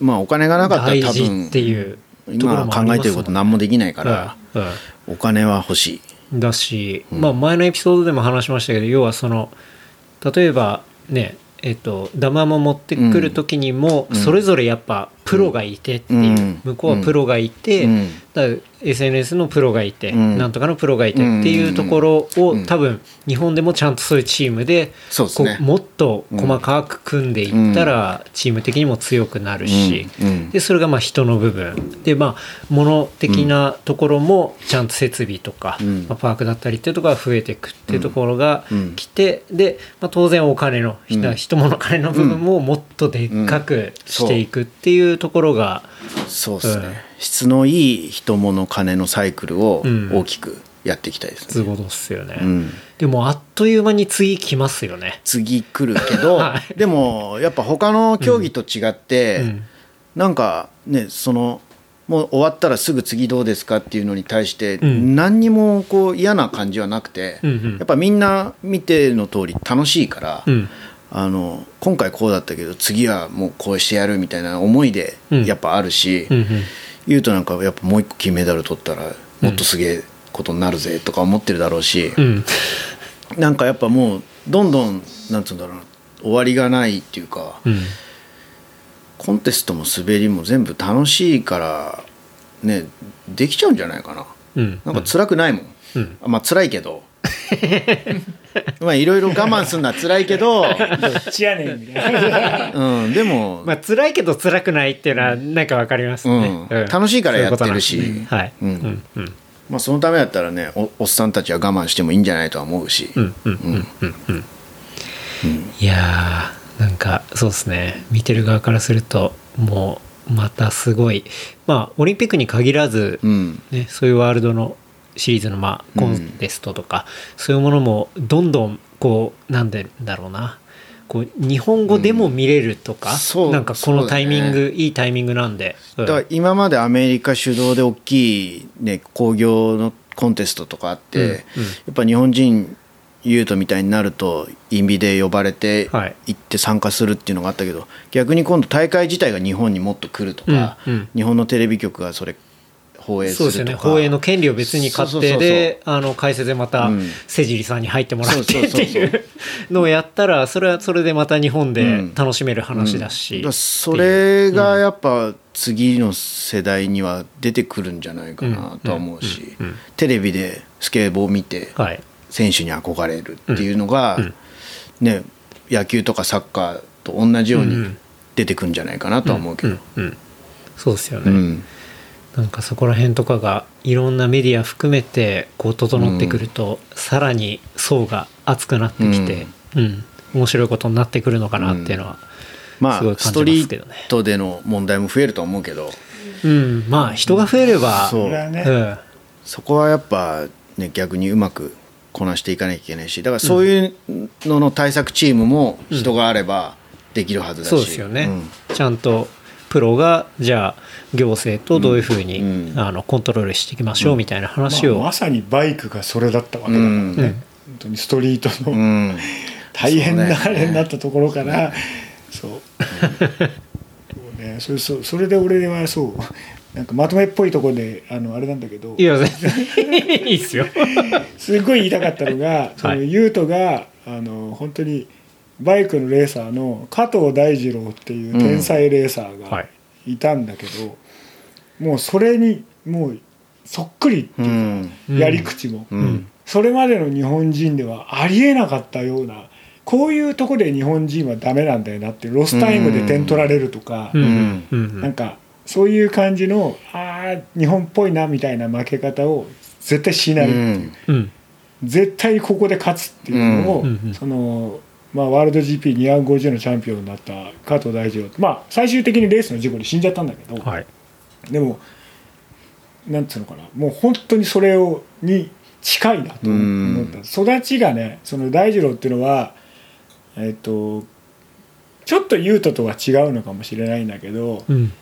まあお金がなかったら大多分事っていうところ今考えてること何もできないから、うん。うん。お金は欲しい。だし、まあ前のエピソードでも話しましたけど要はその例えばねえっとダマも持ってくる時にも、うん。それぞれやっぱプロがいてっていう、うん。向こうはプロがいて、うん。だ SNS のプロがいて、うん。なんとかのプロがいてっていうところを、うん。多分日本でもちゃんとそういうチームでそうですね。もっと細かく組んでいったら、チーム的にも強くなるし、うん。うん。でそれがまあ人の部分。でまあ物的なところもちゃんと設備とか、うん。まあ、パークだったりっていうところが増えていくっていうところがうん。来て、で、まあ、当然お金の人,、うん。人物金の部分ももっとでっかくしていくっていうところが、そうですね、うん質のいい人物金のサイクルをうん。大きくやっていきたいですね、つうことっすよね、うん。でもあっという間に次来ますよね。次来るけど、はい。でもやっぱ他の競技と違って、うん。なんかねそのもう終わったらすぐ次どうですかっていうのに対してん。何にもこう嫌な感じはなくて、うんうん。やっぱみんな見ての通り楽しいから、うん。あの今回こうだったけど次はもうこうしてやるみたいな思いでうん。やっぱあるし、うんうん。言うとなんかやっぱもう一個金メダル取ったらもっとすげえことになるぜとか思ってるだろうし、うん。なんかやっぱもうどんどんなんつうんだろうな終わりがないっていうか、うん。コンテストも滑りも全部楽しいからねできちゃうんじゃないかな。うん。なんか辛くないもん、うん。まあ辛いけど まあいろいろ我慢するのは辛いけど、ちやねんみたいな。うん、でも、まあ辛いけど辛くないっていうのはなんかわかりますね、うん楽しいからやってるし。はい、うん。うんうん。まあ、そのためだったらねおおっさんたちは我慢してもいいんじゃないとは思うし、うんうんうんうん。うん。いやーなんかそうですね。見てる側からするともうまたすごい。まあオリンピックに限らず、うん。ね、そういうワールドのシリーズのまあコンテストとか、そういうものもどんどんこうなんでだろうな。こう日本語でも見れるとか、うん。そうなんかこのタイミング、そうだいいタイミングなんで、うん。だから今までアメリカ主導で大きい、ね、工業のコンテストとかあって、うんうん。やっぱ日本人ユートみたいになるとインビで呼ばれてはい。行って参加するっていうのがあったけど、逆に今度大会自体が日本にもっと来るとか、うんうん。日本のテレビ局がそれ放映すそうですよね。るとか放映の権利を別に買ってであの解説でまたうん。瀬尻さんに入ってもらってっていうのをやったらそれはそれでまた日本でうん。楽しめる話だし、だからそれがやっぱ次の世代には出てくるんじゃないかなとは思うし、うん。うん。テレビでスケボーを見てはい。選手に憧れるっていうのが、うん。ね、野球とかサッカーと同じようにうん。うん。出てくるんじゃないかなとは思うけど。うん。うん。そうですよね、うんなんかそこら辺とかがいろんなメディア含めてこう整ってくると、さらに層が厚くなってきて、うん。面白いことになってくるのかなっていうのは、まあすごい感じますストリートでの問題も増えると思うけど。うん。まあ人が増えればそう。ね、うん。そこはやっぱ、ね、逆にうまくこなしていかなきゃいけないしだからそういうのの対策チームも人があればできるはずだし、そうですよね、うん。ちゃんとプロがじゃあ行政とどういうふうに、うんうん。あのコントロールしていきましょうみたいな話を、まあまさにバイクがそれだったわけだからね、うん。本当にストリートうのん。大変なあれになったところからそう。そうね。それそうそれで俺はそうなんかまとめっぽいところであのあれなんだけど。いや全然いいっすよ。すごい言いたかったのが、そのユートがあの本当にバイクのレーサーの加藤大二郎っていう天才レーサーがはいいたんだけど、もうそれにもうそっくりってういうか、やり口も、うん。それまでの日本人ではありえなかったようなこういうとこで日本人はダメなんだよなってロスタイムで点取られるとか、なんかそういう感じのああ日本っぽいなみたいな負け方を絶対しない。っていう。うん。絶対ここで勝つっていうのを、そのまあ、ワールド GP250 のチャンピオンになった加藤大二郎。まあ最終的にレースの事故で死んじゃったんだけど、はい。でもなんつうのかな。もう本当にそれをに近いなと思った、育ちがねその大二郎っていうのはえっ、とちょっと優斗とは違うのかもしれないんだけど、うん。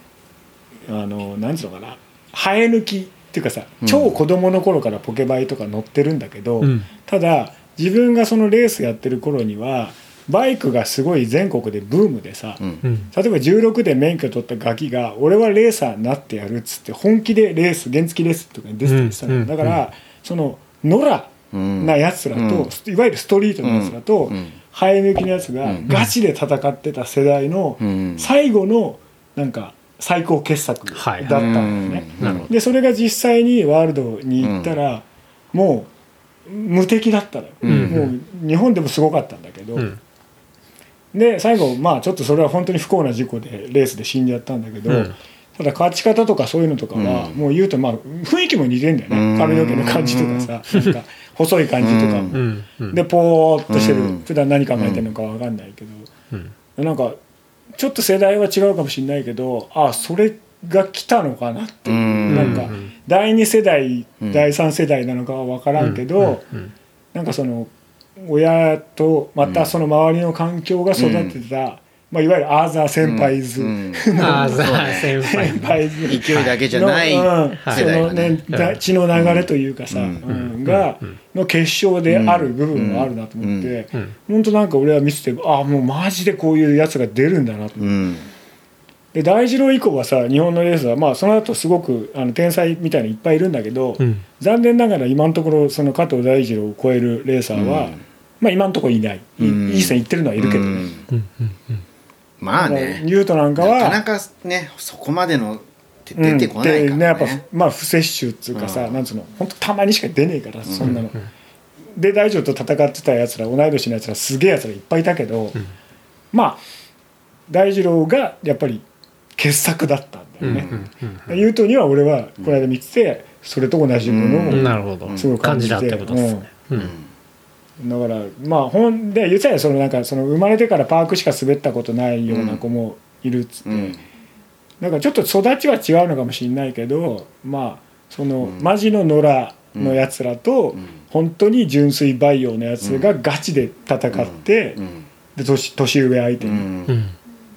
あのなんつうのかな。生え抜きっていうかさうん。超子供の頃からポケバイとか乗ってるんだけど、うん。ただ自分がそのレースやってる頃にはバイクがすごい全国でブームでさ、うん。うん。例えば16で免許取ったガキが俺はレーサーになってやるっつって本気でレース原付レースとかに出てたりしたの、うん。うんだから、その野良うん。なやつらと、うん。いわゆるストリートのやつらと、うん。生え抜きのやつがうん。ガチで戦ってた世代のうん。最後のなんか最高傑作だったん。だよね。でそれが実際にワールドに行ったら、もう無敵だったのよ、うん。もう日本でもすごかったんだけど、うんで最後まあちょっとそれは本当に不幸な事故でレースで死んじゃったんだけど、うん。ただ勝ち方とかそういうのとかは、うん。もう言うとまあ雰囲気も似てんだようん。ね髪の毛の感じとかさなんか細い感じとかも、でポーっとしてる、うん。普段何考えてるのか分かんないけど、うん。なんかちょっと世代は違うかもしれないけどあそれが来たのかなっていう、うん。なんかうん。第2世代、うん。第3世代なのかは分からんけど、うん。なんかその親とまたその周りの環境が育てた、まあ、いわゆるアーザー先輩図、うん。ああさあ先輩。先輩図勢いだけじゃないのうんそのねねだ血の流れというかさ、うん。うん。がの結晶である部分もあるなと思って、うん本当なんか俺は見ててああもうマジでこういうやつが出るんだなと思ってうんで大二郎以降はさ日本のレースはまあその後すごくあの天才みたいにいっぱいいるんだけど、うん。残念ながら今のところその加藤大二郎を超えるレーサーは、うん。まあ今のところいない、いうん。いい線いってるのはいるけど。ね、うんうんうん。まあね。ニュートなんかはなかなかねそこまでのって出てこないうん。でねやっぱからねまあ不摂取っていうかさ、うん。なんつうの本当たまにしか出ねえからそんなの、で大二郎と戦ってたやつら同い年のやつらすげえやつらいっぱいいたけど、まあ大二郎がやっぱり傑作だったんだよね、ユートには俺はこの間見ててそれと同じものを、うん。なるほど。すごい感じて。だってことですね。うん。だからまあほんで言ってたよそのなんかその生まれてからパークしか滑ったことないような子もいるっつって、うん。なんかちょっと育ちは違うのかもしれないけどまあその、うん。マジの野良のやつらと、本当に純粋培養のやつがガチで戦って、うん。で年年上相手に、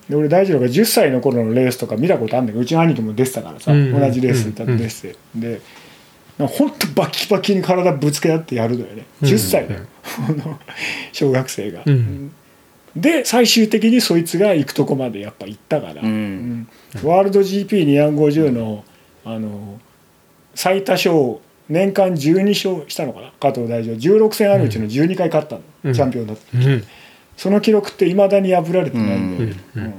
で俺大二郎が10歳の頃のレースとか見たことあるんだけどうちの兄貴も出てたからさ、うん同じレースだ出てて、でなんかほんとバキバキに体ぶつけ合ってやるのよね。うん10歳だよ、あの小学生が。うん。で最終的にそいつが行くとこまでやっぱ行ったから、うん。うん。ワールド GP250 のあの最多勝年間12勝したのかな加藤大二郎。16戦あるうちの12回勝ったの、うん。チャンピオンだった、うんその記録っていまだに破られてないんだよ。ね、うん。うん。っ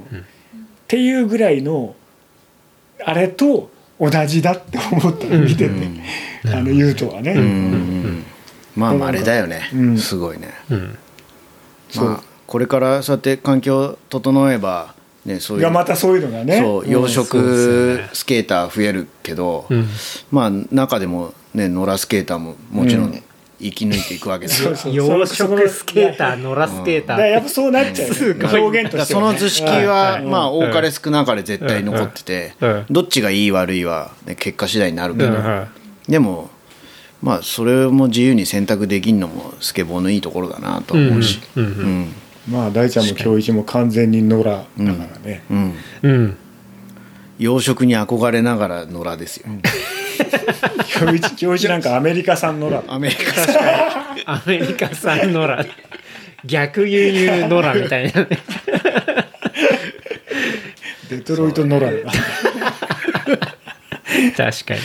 ていうぐらいのあれと同じだって思ったの見てて、あのユートはね、うん。まあまああれだよね、うん。すごいね、まあ、これからそうやって環境整えば、ね、そういうがまたそういうのがね。そう養殖ね。スケーター増えるけど、うん。まあ中でもね野良スケーターももちろうんん生き抜いていくわけだから、そうそう養殖スケーター野良スケーター。だからやっぱそうなっちゃうよね、表現としてはね、その図式は、まあ多かれ少なかれ絶対残ってて、うんうんどっちがいい悪いは、ね、結果次第になるけど、うん。でもまあそれも自由に選択できるのもスケボーのいいところだなと思うし。うん。うん。うん。まあ大ちゃんも京一も完全に野良だからね、うん。うん。養殖に憧れながら野良ですよ、京一京一なんかアメリカ産野良。アメリカアメリカ産野良。逆輸入野良みたいなね。デトロイト野良だ確かに。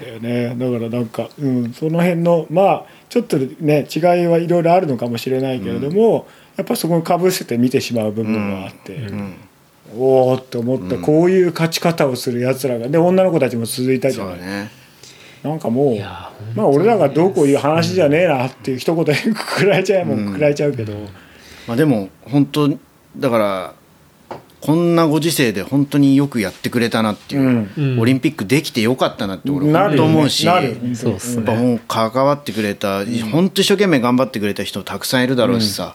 だよね。だからなんか、うん、その辺のまあちょっとね違いはいろいろあるのかもしれないけれども、やっぱそこにかぶせて見てしまう部分があって、うんおおって思った、こういう勝ち方をするやつらがで女の子たちも続いたじゃない、そうだね。なんかもうまあ俺らがどうこういう話じゃねえなっていう一言で くくられちゃえばくくられちゃうけど、まあでも本当だからこんなご時世で本当によくやってくれたなっていう、うん。うん。オリンピックできてよかったなって俺本当思うしなるよそうっすね。やっぱもう関わってくれた、本当一生懸命頑張ってくれた人たくさんいるだろうしさ、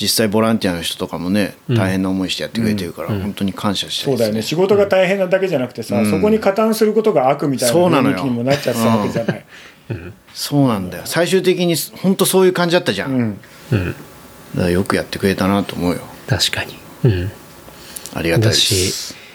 実際ボランティアの人とかもね大変な思いしてやってくれてるから、本当に感謝してそうだよね。仕事が大変なだけじゃなくてさ、そこに加担することが悪みたいなそうなのよ雰囲気にもなっちゃってたわけじゃない。そうなん。だよ。最終的に本当そういう感じだったじゃん、だうん。からよくやってくれたなと思うよ。確かに。うんありがたいでだしす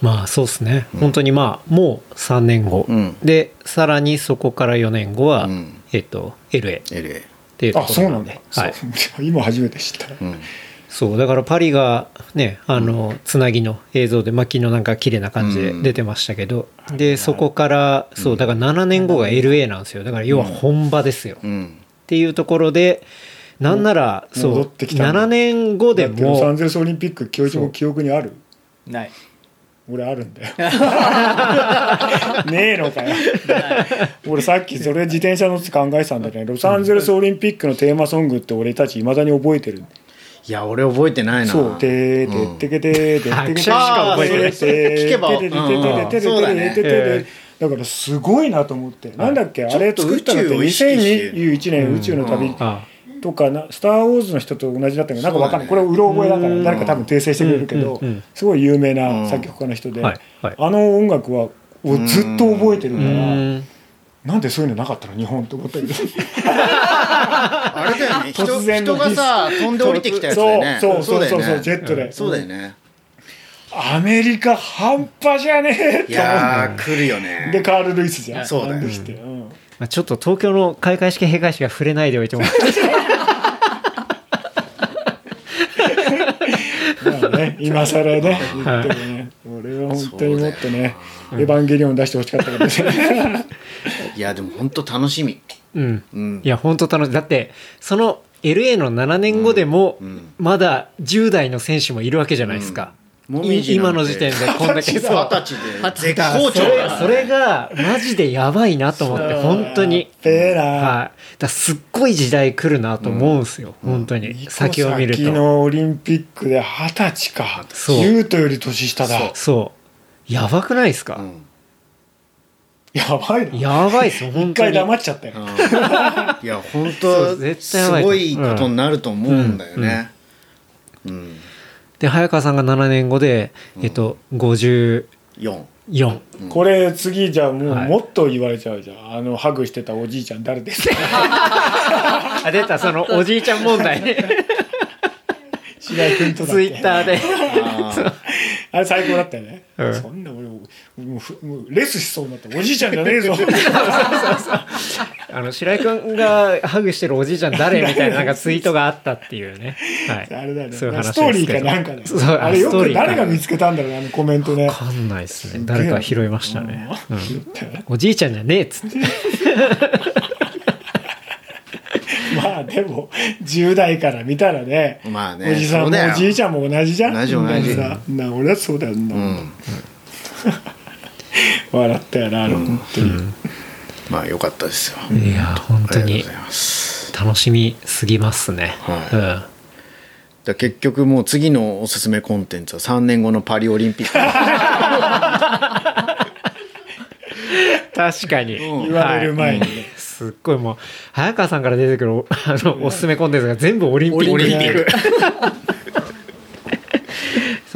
まあそうですね、本当にまあもう3年後、うん。でさらにそこから4年後は、うん。えっと LA っ LA ていうとあころなんんでそうなだ、はい、今初めて知った、うん。そうだからパリがねあのつなぎの映像でまあ昨日なんか綺麗な感じで出てましたけど、でそこからそうだから7年後が LA なんですよ。だから要は本場ですよ、っうん。ていうところでなんならそう戻ってきたんだ7年後でだってロサンもゼルスオリンピック教授も記憶にある？ない。俺あるんだよ。ねえのかよ。俺さっきそれ自転車乗って考えてたんだけどロサンゼルスオリンピックのテーマソングって俺たちいまだに覚えてる。いや俺覚えてないな。そう「てーててけてーてってけてー拍手しか覚えてない聞けばててててててててててててだからすごいなと思ってなんだっけあれ作ったのってちょっと宇宙を意識して2021年宇宙の旅あとかな「スター・ウォーズ」の人と同じだったけどなんかわかんない。これうろ覚えだから誰か多分訂正してくれるけどうん。うん。すごい有名な作曲家の人ではい。はい。あの音楽はをずっと覚えてるうからん。なんでそういうのなかったの日本って思ったけど。あれだよね。人突然の人がさ飛んで降りてきたやつだよね。そうそうそうそうだよね。ジェットで。そうだよね。アメリカ半端じゃねえってい思やー来るよね。うでカール・ルイスじゃん。そうだよあの人うん。まあ、ちょっと東京の開会式閉会式が触れないでおいてもまあね、今更ね、言ってもね、俺は本当にもっとね、エヴァンゲリオン出してほしかったけどね。いやでも本当楽しみ。うん。うん。いや本当楽しいだってその LA の7年後でもうん。まだ10代の選手もいるわけじゃないですか、今の時点でこんだけ二十歳で。絶好調それだそれがマジでやばいなと思って本当に。ええな。はい。だすっごい時代来るなと思うんですよ、本当に。先を見ると。先のオリンピックで二十歳か。そう。ユートより年下だ。そう。やばくないですか、うん。やばいな。やばいですよ一本当に。回黙っちゃったよ。いや本当絶対すごいことになると思うんだよね。うんで早川さんが7年後で、えっと54 4 4これ次じゃあもうはい。もっと言われちゃうじゃん、あのハグしてたおじいちゃん誰ですか？あ出た。そのおじいちゃん問題。白井君とツけ？イッターで。あれ最高だったよね、うん。そんな俺もうレスしそうになった。おじいちゃんじゃねえぞ あの白井君がハグしてるおじいちゃん誰みたいななんかツイートがあったっていうね、はい、あれだよね。そういう話ストーリーかなんかでそうあれよくストーリーか。誰が見つけたんだろうねあのコメントね。わかんないですね。誰か拾いましたね、うん。おじいちゃんじゃねえっつって。まあでも10代から見たらねまあねおじさんもおじいちゃんも同じじゃん。同じ同じ。さな俺だってそうだよな、うん。笑ったよなあれ本当に、まあ良かったですよ。いや本当に楽しみすぎますね、はい。うん。結局もう次のおすすめコンテンツは3年後のパリオリンピック。確かに、言われる前に。ね、はい。すっごいもう早川さんから出てくるあのおすすめコンテンツが全部オリンピック。オリンピック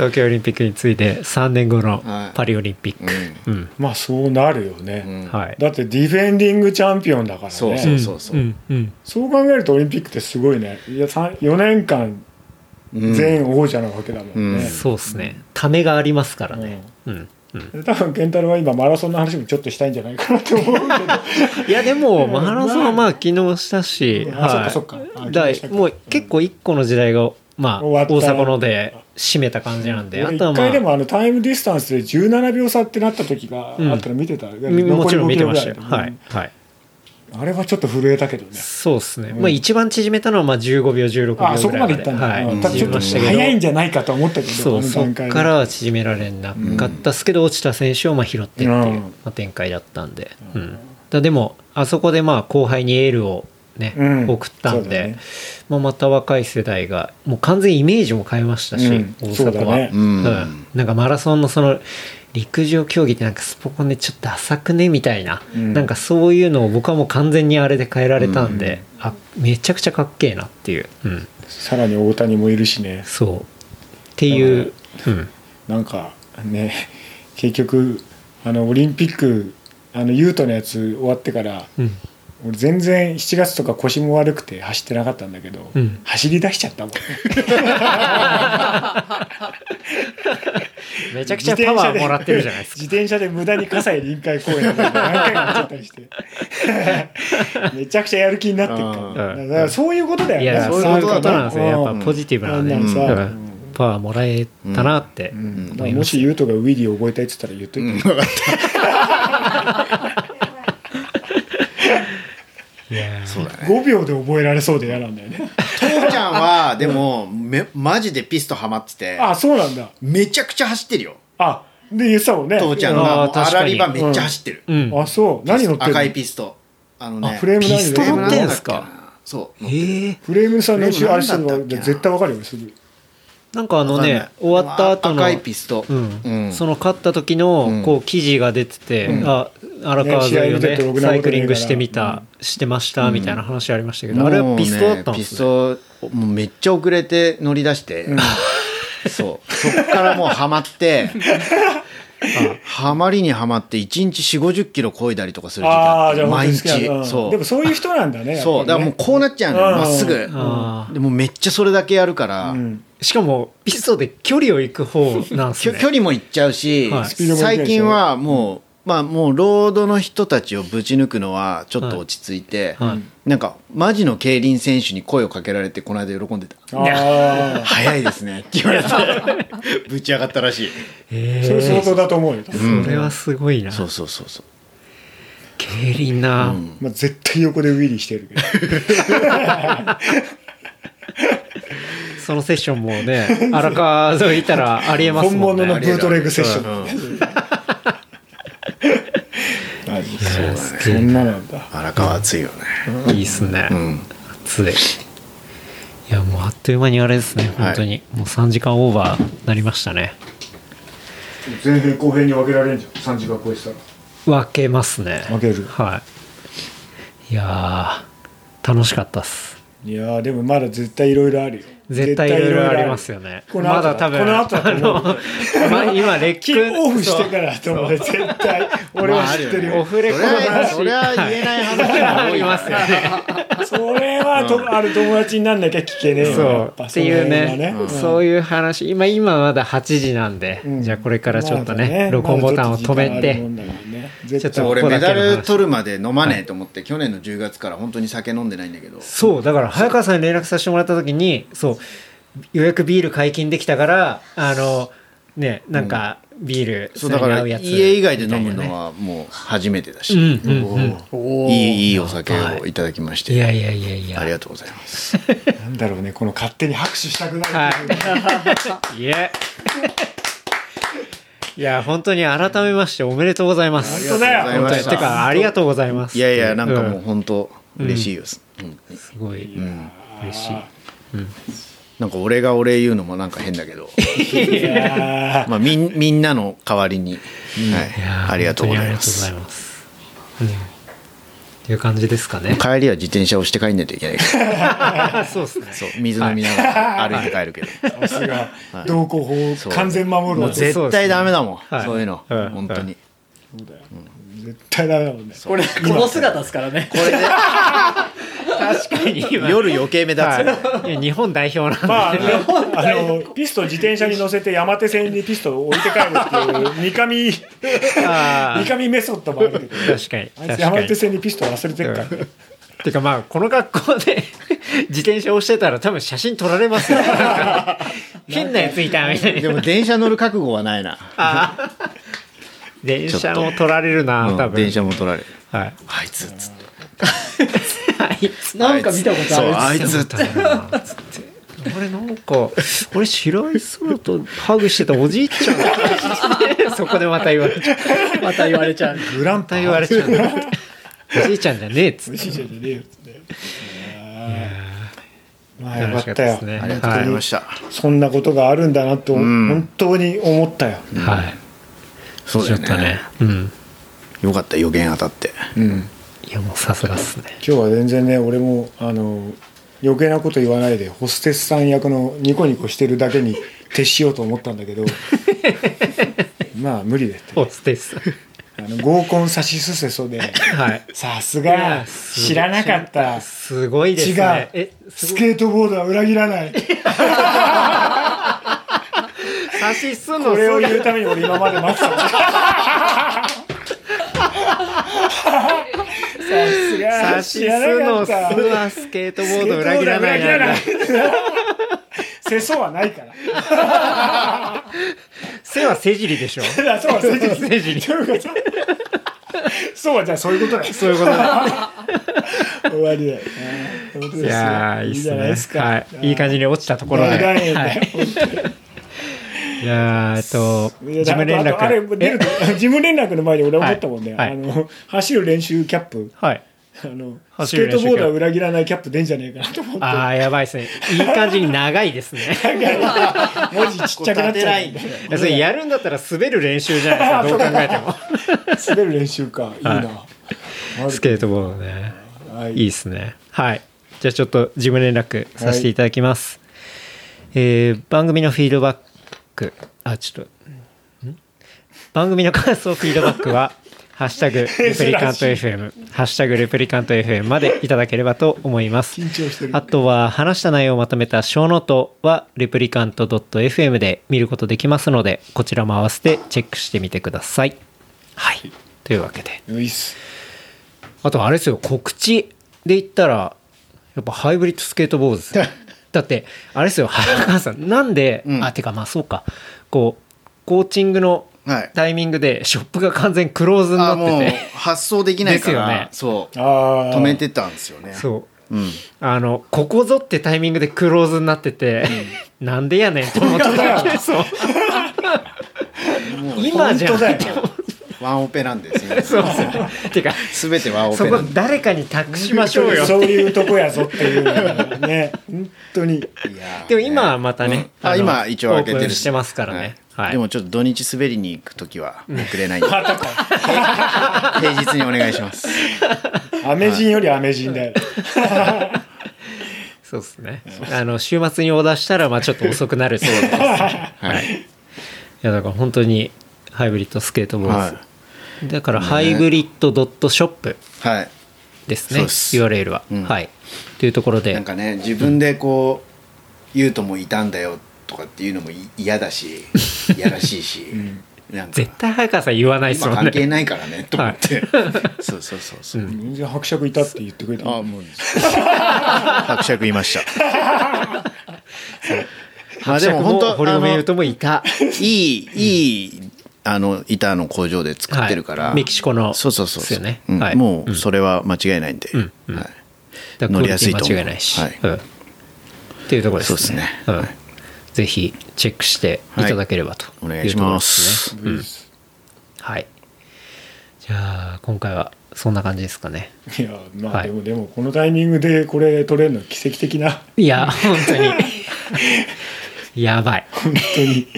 東京オリンピックについて3年後のはい。パリオリンピック、うん。まあそうなるよね、うん。はい。だってディフェンディングチャンピオンだからね。そうそうそうそう、んうんそう考えるとオリンピックってすごいね。いや4年間うん。全王者なわけだもんね、うん。そうですね。ためがありますからね、うん。うん多分健太郎は今マラソンの話もちょっとしたいんじゃないかなって思うけど。いやでも マラソンはまあ昨日したし、あそっかそっか。あだ昨日したか。もう結構一個の時代がまあ大阪ので締めた感じなんで、俺あとはまあ一回でもあのタイムディスタンスで17秒差ってなった時があったら見てた、みもちろん見てましたよ、残り5はいはい。あれはちょっと震えたけどね。そうですね、まあ一番縮めたのはまあ15秒16秒ぐらいあそこまでいったんだ、はい、ち縮ょっと早いんじゃないかと思ったけどそうそこからは縮められなかったっすけど、落ちた選手をまあ拾ってっていう、うん。まあ、展開だったんで、うん。だでもあそこでまあ後輩にエールをね、うん。送ったんで、ね。まあ、また若い世代がもう完全にイメージも変えましたし、うん。大そうだ阪は、ねうん。なんかマラソンのその陸上競技ってなんかスポコンでちょっと浅くねみたいな、うん。なんかそういうのを僕はもう完全にあれで変えられたんで、あめちゃくちゃかっけえなっていう、うん、さらに大谷もいるしね。そう。っていう、うん、なんかね結局あのオリンピックあのユートのやつ終わってからうん俺全然7月とか腰も悪くて走ってなかったんだけど、うん。走り出しちゃったもん。めちゃくちゃパワーもらってるじゃないですか。自転車で無駄に葛西臨海公園とか何回か行っちゃったりして。めちゃくちゃやる気になってるから,、うん。だからそういうことだよね。いやそういうことなんですよ。やっぱポジティブなね、うん。パワーもらえたなってうん。だか思います、らもしユートがウィリー覚えたいって言ったら言っといて、いやーそうだね5秒で覚えられそうで嫌なんだよね。父ちゃんはでもめマジでピストハマっててあそうなんだ。めちゃくちゃ走ってるよ。あで言ってたもんね。父ちゃんあがもうアー確かに。ラリバめっちゃ走ってる、うん。あそう。何乗ってるの？赤いピスト。あのねあフレーム何ピスト乗ってんすか？そうええフレームさんのあれしてるの絶対わかるよすぐなんかあのね終わった後の赤いピスト、うん。うん。その勝った時のうん。こう記事が出てて、うん。あ荒川沿いをねサイクリングしてみた、してましたみたいな話ありましたけど、あれはピストだったんですね。もうめっちゃ遅れて乗り出して、そう。そっからもうハマって ハマりにはまって1日4 5 0キロ漕いだりとかする時期ああじゃああって毎日。なうん。そう。でもそういう人なんだねそう。だからもうこうなっちゃうのようん。まっすぐ。でもめっちゃそれだけやるから、うん。しかもピストで距離を行く方なんですね。距離もいっちゃうし、最近はもう、まあもうロードの人たちをぶち抜くのはちょっと落ち着いて、はい。なんかマジの競輪選手に声をかけられてこの間喜んでた。ああ早いですねって言われて ぶち上がったらしい、えそれ相当だと思うよ、うん。それはすごいな。そうそうそうそう。競輪な、うん。まあ、絶対横でウィリーしてるけど。そのセッションもね荒川沿いいたらありえます本もんね。物のブートレグセッション、うんあいやすそげんななんだ。荒川熱いよね。えいいっすね、うん。熱い。いやもうあっという間にあれですね。本当に、もう3時間オーバーなりましたね。前編後編に分けられんじゃん。3時間超えてたら。分けますね。分ける。はい。いやー楽しかったっす。いやーでもまだ絶対いろいろあるよ絶対いろいろありますよね。この後だまだ多分この後だと思う。あのまあ今レッキクオフしてからと思う。絶対。俺は知ってるよ。オフレコの話。それは言えない話があ多いりますよねそれはとある友達になんなきゃ聞けねえよ。そやっぱうっていうね。そういう話。今今まだ8時なんで、うん。じゃあこれからちょっとね,、録音ボタンを止めて、ね絶対俺メダル取るまで飲まねえと思って、去年の10月から本当に酒飲んでないんだけど。そうだから早川さんに連絡させてもらった時にそうようやくビール解禁できたからあのねなんかビールそうだから家以外で飲むのはもう初めてだし、うんうんうん。いいいいお酒をい。ただきまして、いやいやいやいや。ありがとうございます。なんだろうねこの勝手に拍手したくなるはい。いえいや本当に改めましておめでとうございます。本当だよ。ありがとうございましたてかありがとうございます。いやいやなんかもううん。本当嬉しいです、うん。すごい。うん。嬉しい。なんか俺がお礼言うのもなんか変だけど、まあ、みんみんなの代わりに、はい。ありがとうございますっていう感じですかね。帰りは自転車をして帰んないといけないから。あ そうですね。そう水飲みながら歩いて帰るけど、ーさすが。道交法そう完全守るもうわ絶絶対ダメだもん。そう,、はい。いうの、うん本当に、対ダメだもんね。これ、この姿ですからね。これで確かに今。夜余計目立つ、はい。いや日本代表なんで、まあ、あのあのピスト自転車に乗せて山手線にピストを置いて帰るっていう三上三上メソッドもあるけど。確かに。かに山手線にピスト忘れてるから。ねてかまあこの学校で 自転車をしてたら多分写真撮られますよ。変なやついたみたいな。でも電車乗る覚悟はないな、電車も撮られるな多分。うん電車も取られる。はい。あいつっつってあいつなんか見たことあそうる。あいつっつってて俺な。んか俺白井空とハグしてたおじいちゃん。そこでまた言われちゃう。また言われちゃう。グランまた言われちゃうおじいちゃんじゃねえっつって。じいちゃんじゃねえよっつって。まあよかったよ。ありがとうございました、そんなことがあるんだなと、ん。本当に思ったよ、はいそうだよね。っとねうん。よかった予言当たって。うん、いやもうさすがっすね。今日は全然ね俺もあの余計なこと言わないでホステスさん役のニコニコしてるだけに徹しようと思ったんだけど まあ無理だっておつですあの合コンさしすせそではい。さすいやが知らなかった。すごいです違うね。えすごい。スケートボードは裏切らない 差しすんのこれをす言うために俺今まで待ってた。さすが。差しすんのすはスケートボード裏切らないな世相はないから背は背尻でしょそうは背尻そうはじゃあそういうことだそういうことだ終わりだよねいやーいいっすねいですかはいいい感じに落ちたところではいいやーえっと事務連あとあれ絡出ると 事務連絡の前に俺思ったもんね、はい。はい。あの走る練習キャップ。はい。あのス走ケートボードは裏切らないキャップ出んじゃねえかなと思って。ああやばいですね。いい感じに長いですね。文字ちっちゃくなっちゃう。それやるんだったら滑る練習じゃないですか。どう考えても。滑る練習か。いいな、あるスケートボードね。はい。いいですね。はい。じゃあちょっと事務連絡させていただきます、えー番組のフィードバックあちょっとん。番組の感想フィードバックは ハッシュタグレプリカント FM ハッシュタグレプリカント FM までいただければと思います。緊張してる。あとは話した内容をまとめたショーノートはレプリカント .fm で見ることできますのでこちらも合わせてチェックしてみてください。はい。というわけで。あとあれですよ告知で言ったらやっぱハイブリッドスケートボードですよ だってあれですよ早川さん。なんで、うん。あてかまあそうか。こうコーチングのはい。タイミングでショップが完全クローズになあもうってて発送できないから、ですよね。そう。止めてたんですよね。そう。うん。あのここぞってタイミングでクローズになってて、なんでやねんと思ってたそ う今じゃ本当だよワンオペなんですねそうですよね。てか全てワンオそこペなんで誰かに託しましょうよ。そういうとこやぞっていうのがね本当に。いやーでも今はまたね、あの今一応開けてる。オープンしてますからね、はい。でもちょっと土日滑りに行く時はくれないんで。平日にお願いします。アメ人よりアメ人だよ。そうですね。あの、週末にオーダーしたら、まあちょっと遅くなるそうです。はい。いや、だから本当に、ハイブリッドスケートボーはド。だから、ハイブリッドドットショップはい。ですね、そうです。URL は。うん。はい。というところで。なん、かね自分でこう言うともいたんだよとかっていうのもい嫌だし 嫌らしいし、なんか。絶対早川さん言わないです今もんね。関係ないからねと思って、そうそうそうそう、全然伯爵いたって言ってくれた。あもう。伯爵いました。まあでも本当堀米雄斗もいた。いいいいあの板の工場で作ってるから、はい。メキシコのそうそうそうですよね。うん。はい。もうそれは間違いないんで、ん。うん。はい、乗りやすいと思う間違いないし。はい。うん。っていうところですね。そうですね。うん。はい。ぜひ、チェックしていただければとお願いしまい。うところです。うん。はい。じゃあ、今回はそんな感じですかね。いやまあはい。でも、でもこのタイミングでこれ取れるの奇跡的な。いや、本当に。やばい。本当に。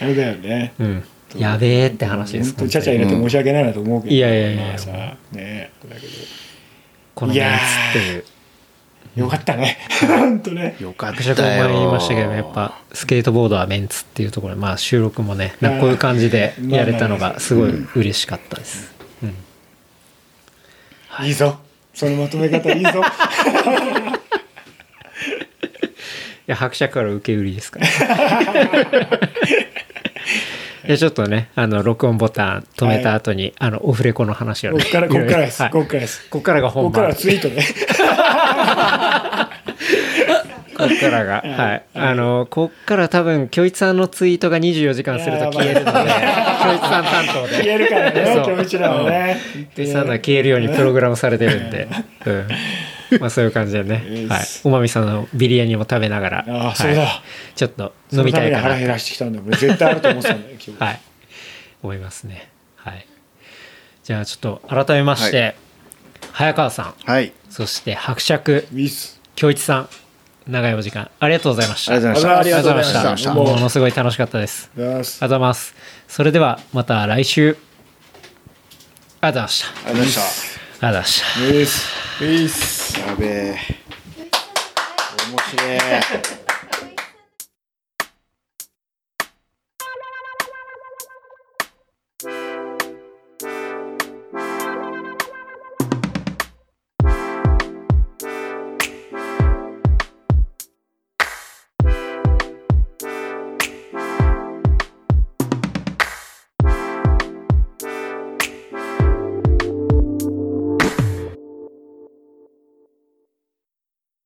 あれだよね。うん。やべえって話です。ちゃちゃ入れて申し訳ないなと思うけど、いやいやいや。まあさねだけこのメンツっていう。どよかったね。本当ね。よかっ伯爵もたよ。前に言いましたけど、やっぱスケートボードはメンツっていうところで、まあ収録もね、こういう感じでやれたのがすごい嬉しかったです。うん。いいぞ。そのまとめ方いいぞ。いや、伯爵から受け売りですから。いや、ちょっとね、あの、録音ボタン止めた後に、あの、オフレコの話をね。こっから こっからです、はいこっからですこっからがこっ本番。からはツイートねこっからが。はい。あの、こっから多分、京一さんのツイートが24時間すると消えるので、京一さん担当で。消えるからねそう今日うちらはね京一さん消えるようにプログラムされてるんで。うん。まあそういう感じでね。はい。おまみさんのビリヤニも食べながら。ああそうだはいちょっと飲みたいかなそのために腹減らしてきたんだ俺絶対あると思ってたんだよ今日、はい。思いますね。はい。じゃあちょっと改めまして、は早川さん、はいそして伯爵、ウィス京一さん、長いお時間ありがとうございました。ありがとうございましたものすごい楽しかったです。ありがとうございます。それではまた来週。ありがとうございました。ありがとうございましありがとうございまし。た。ウィスウィスたやべえ。面白い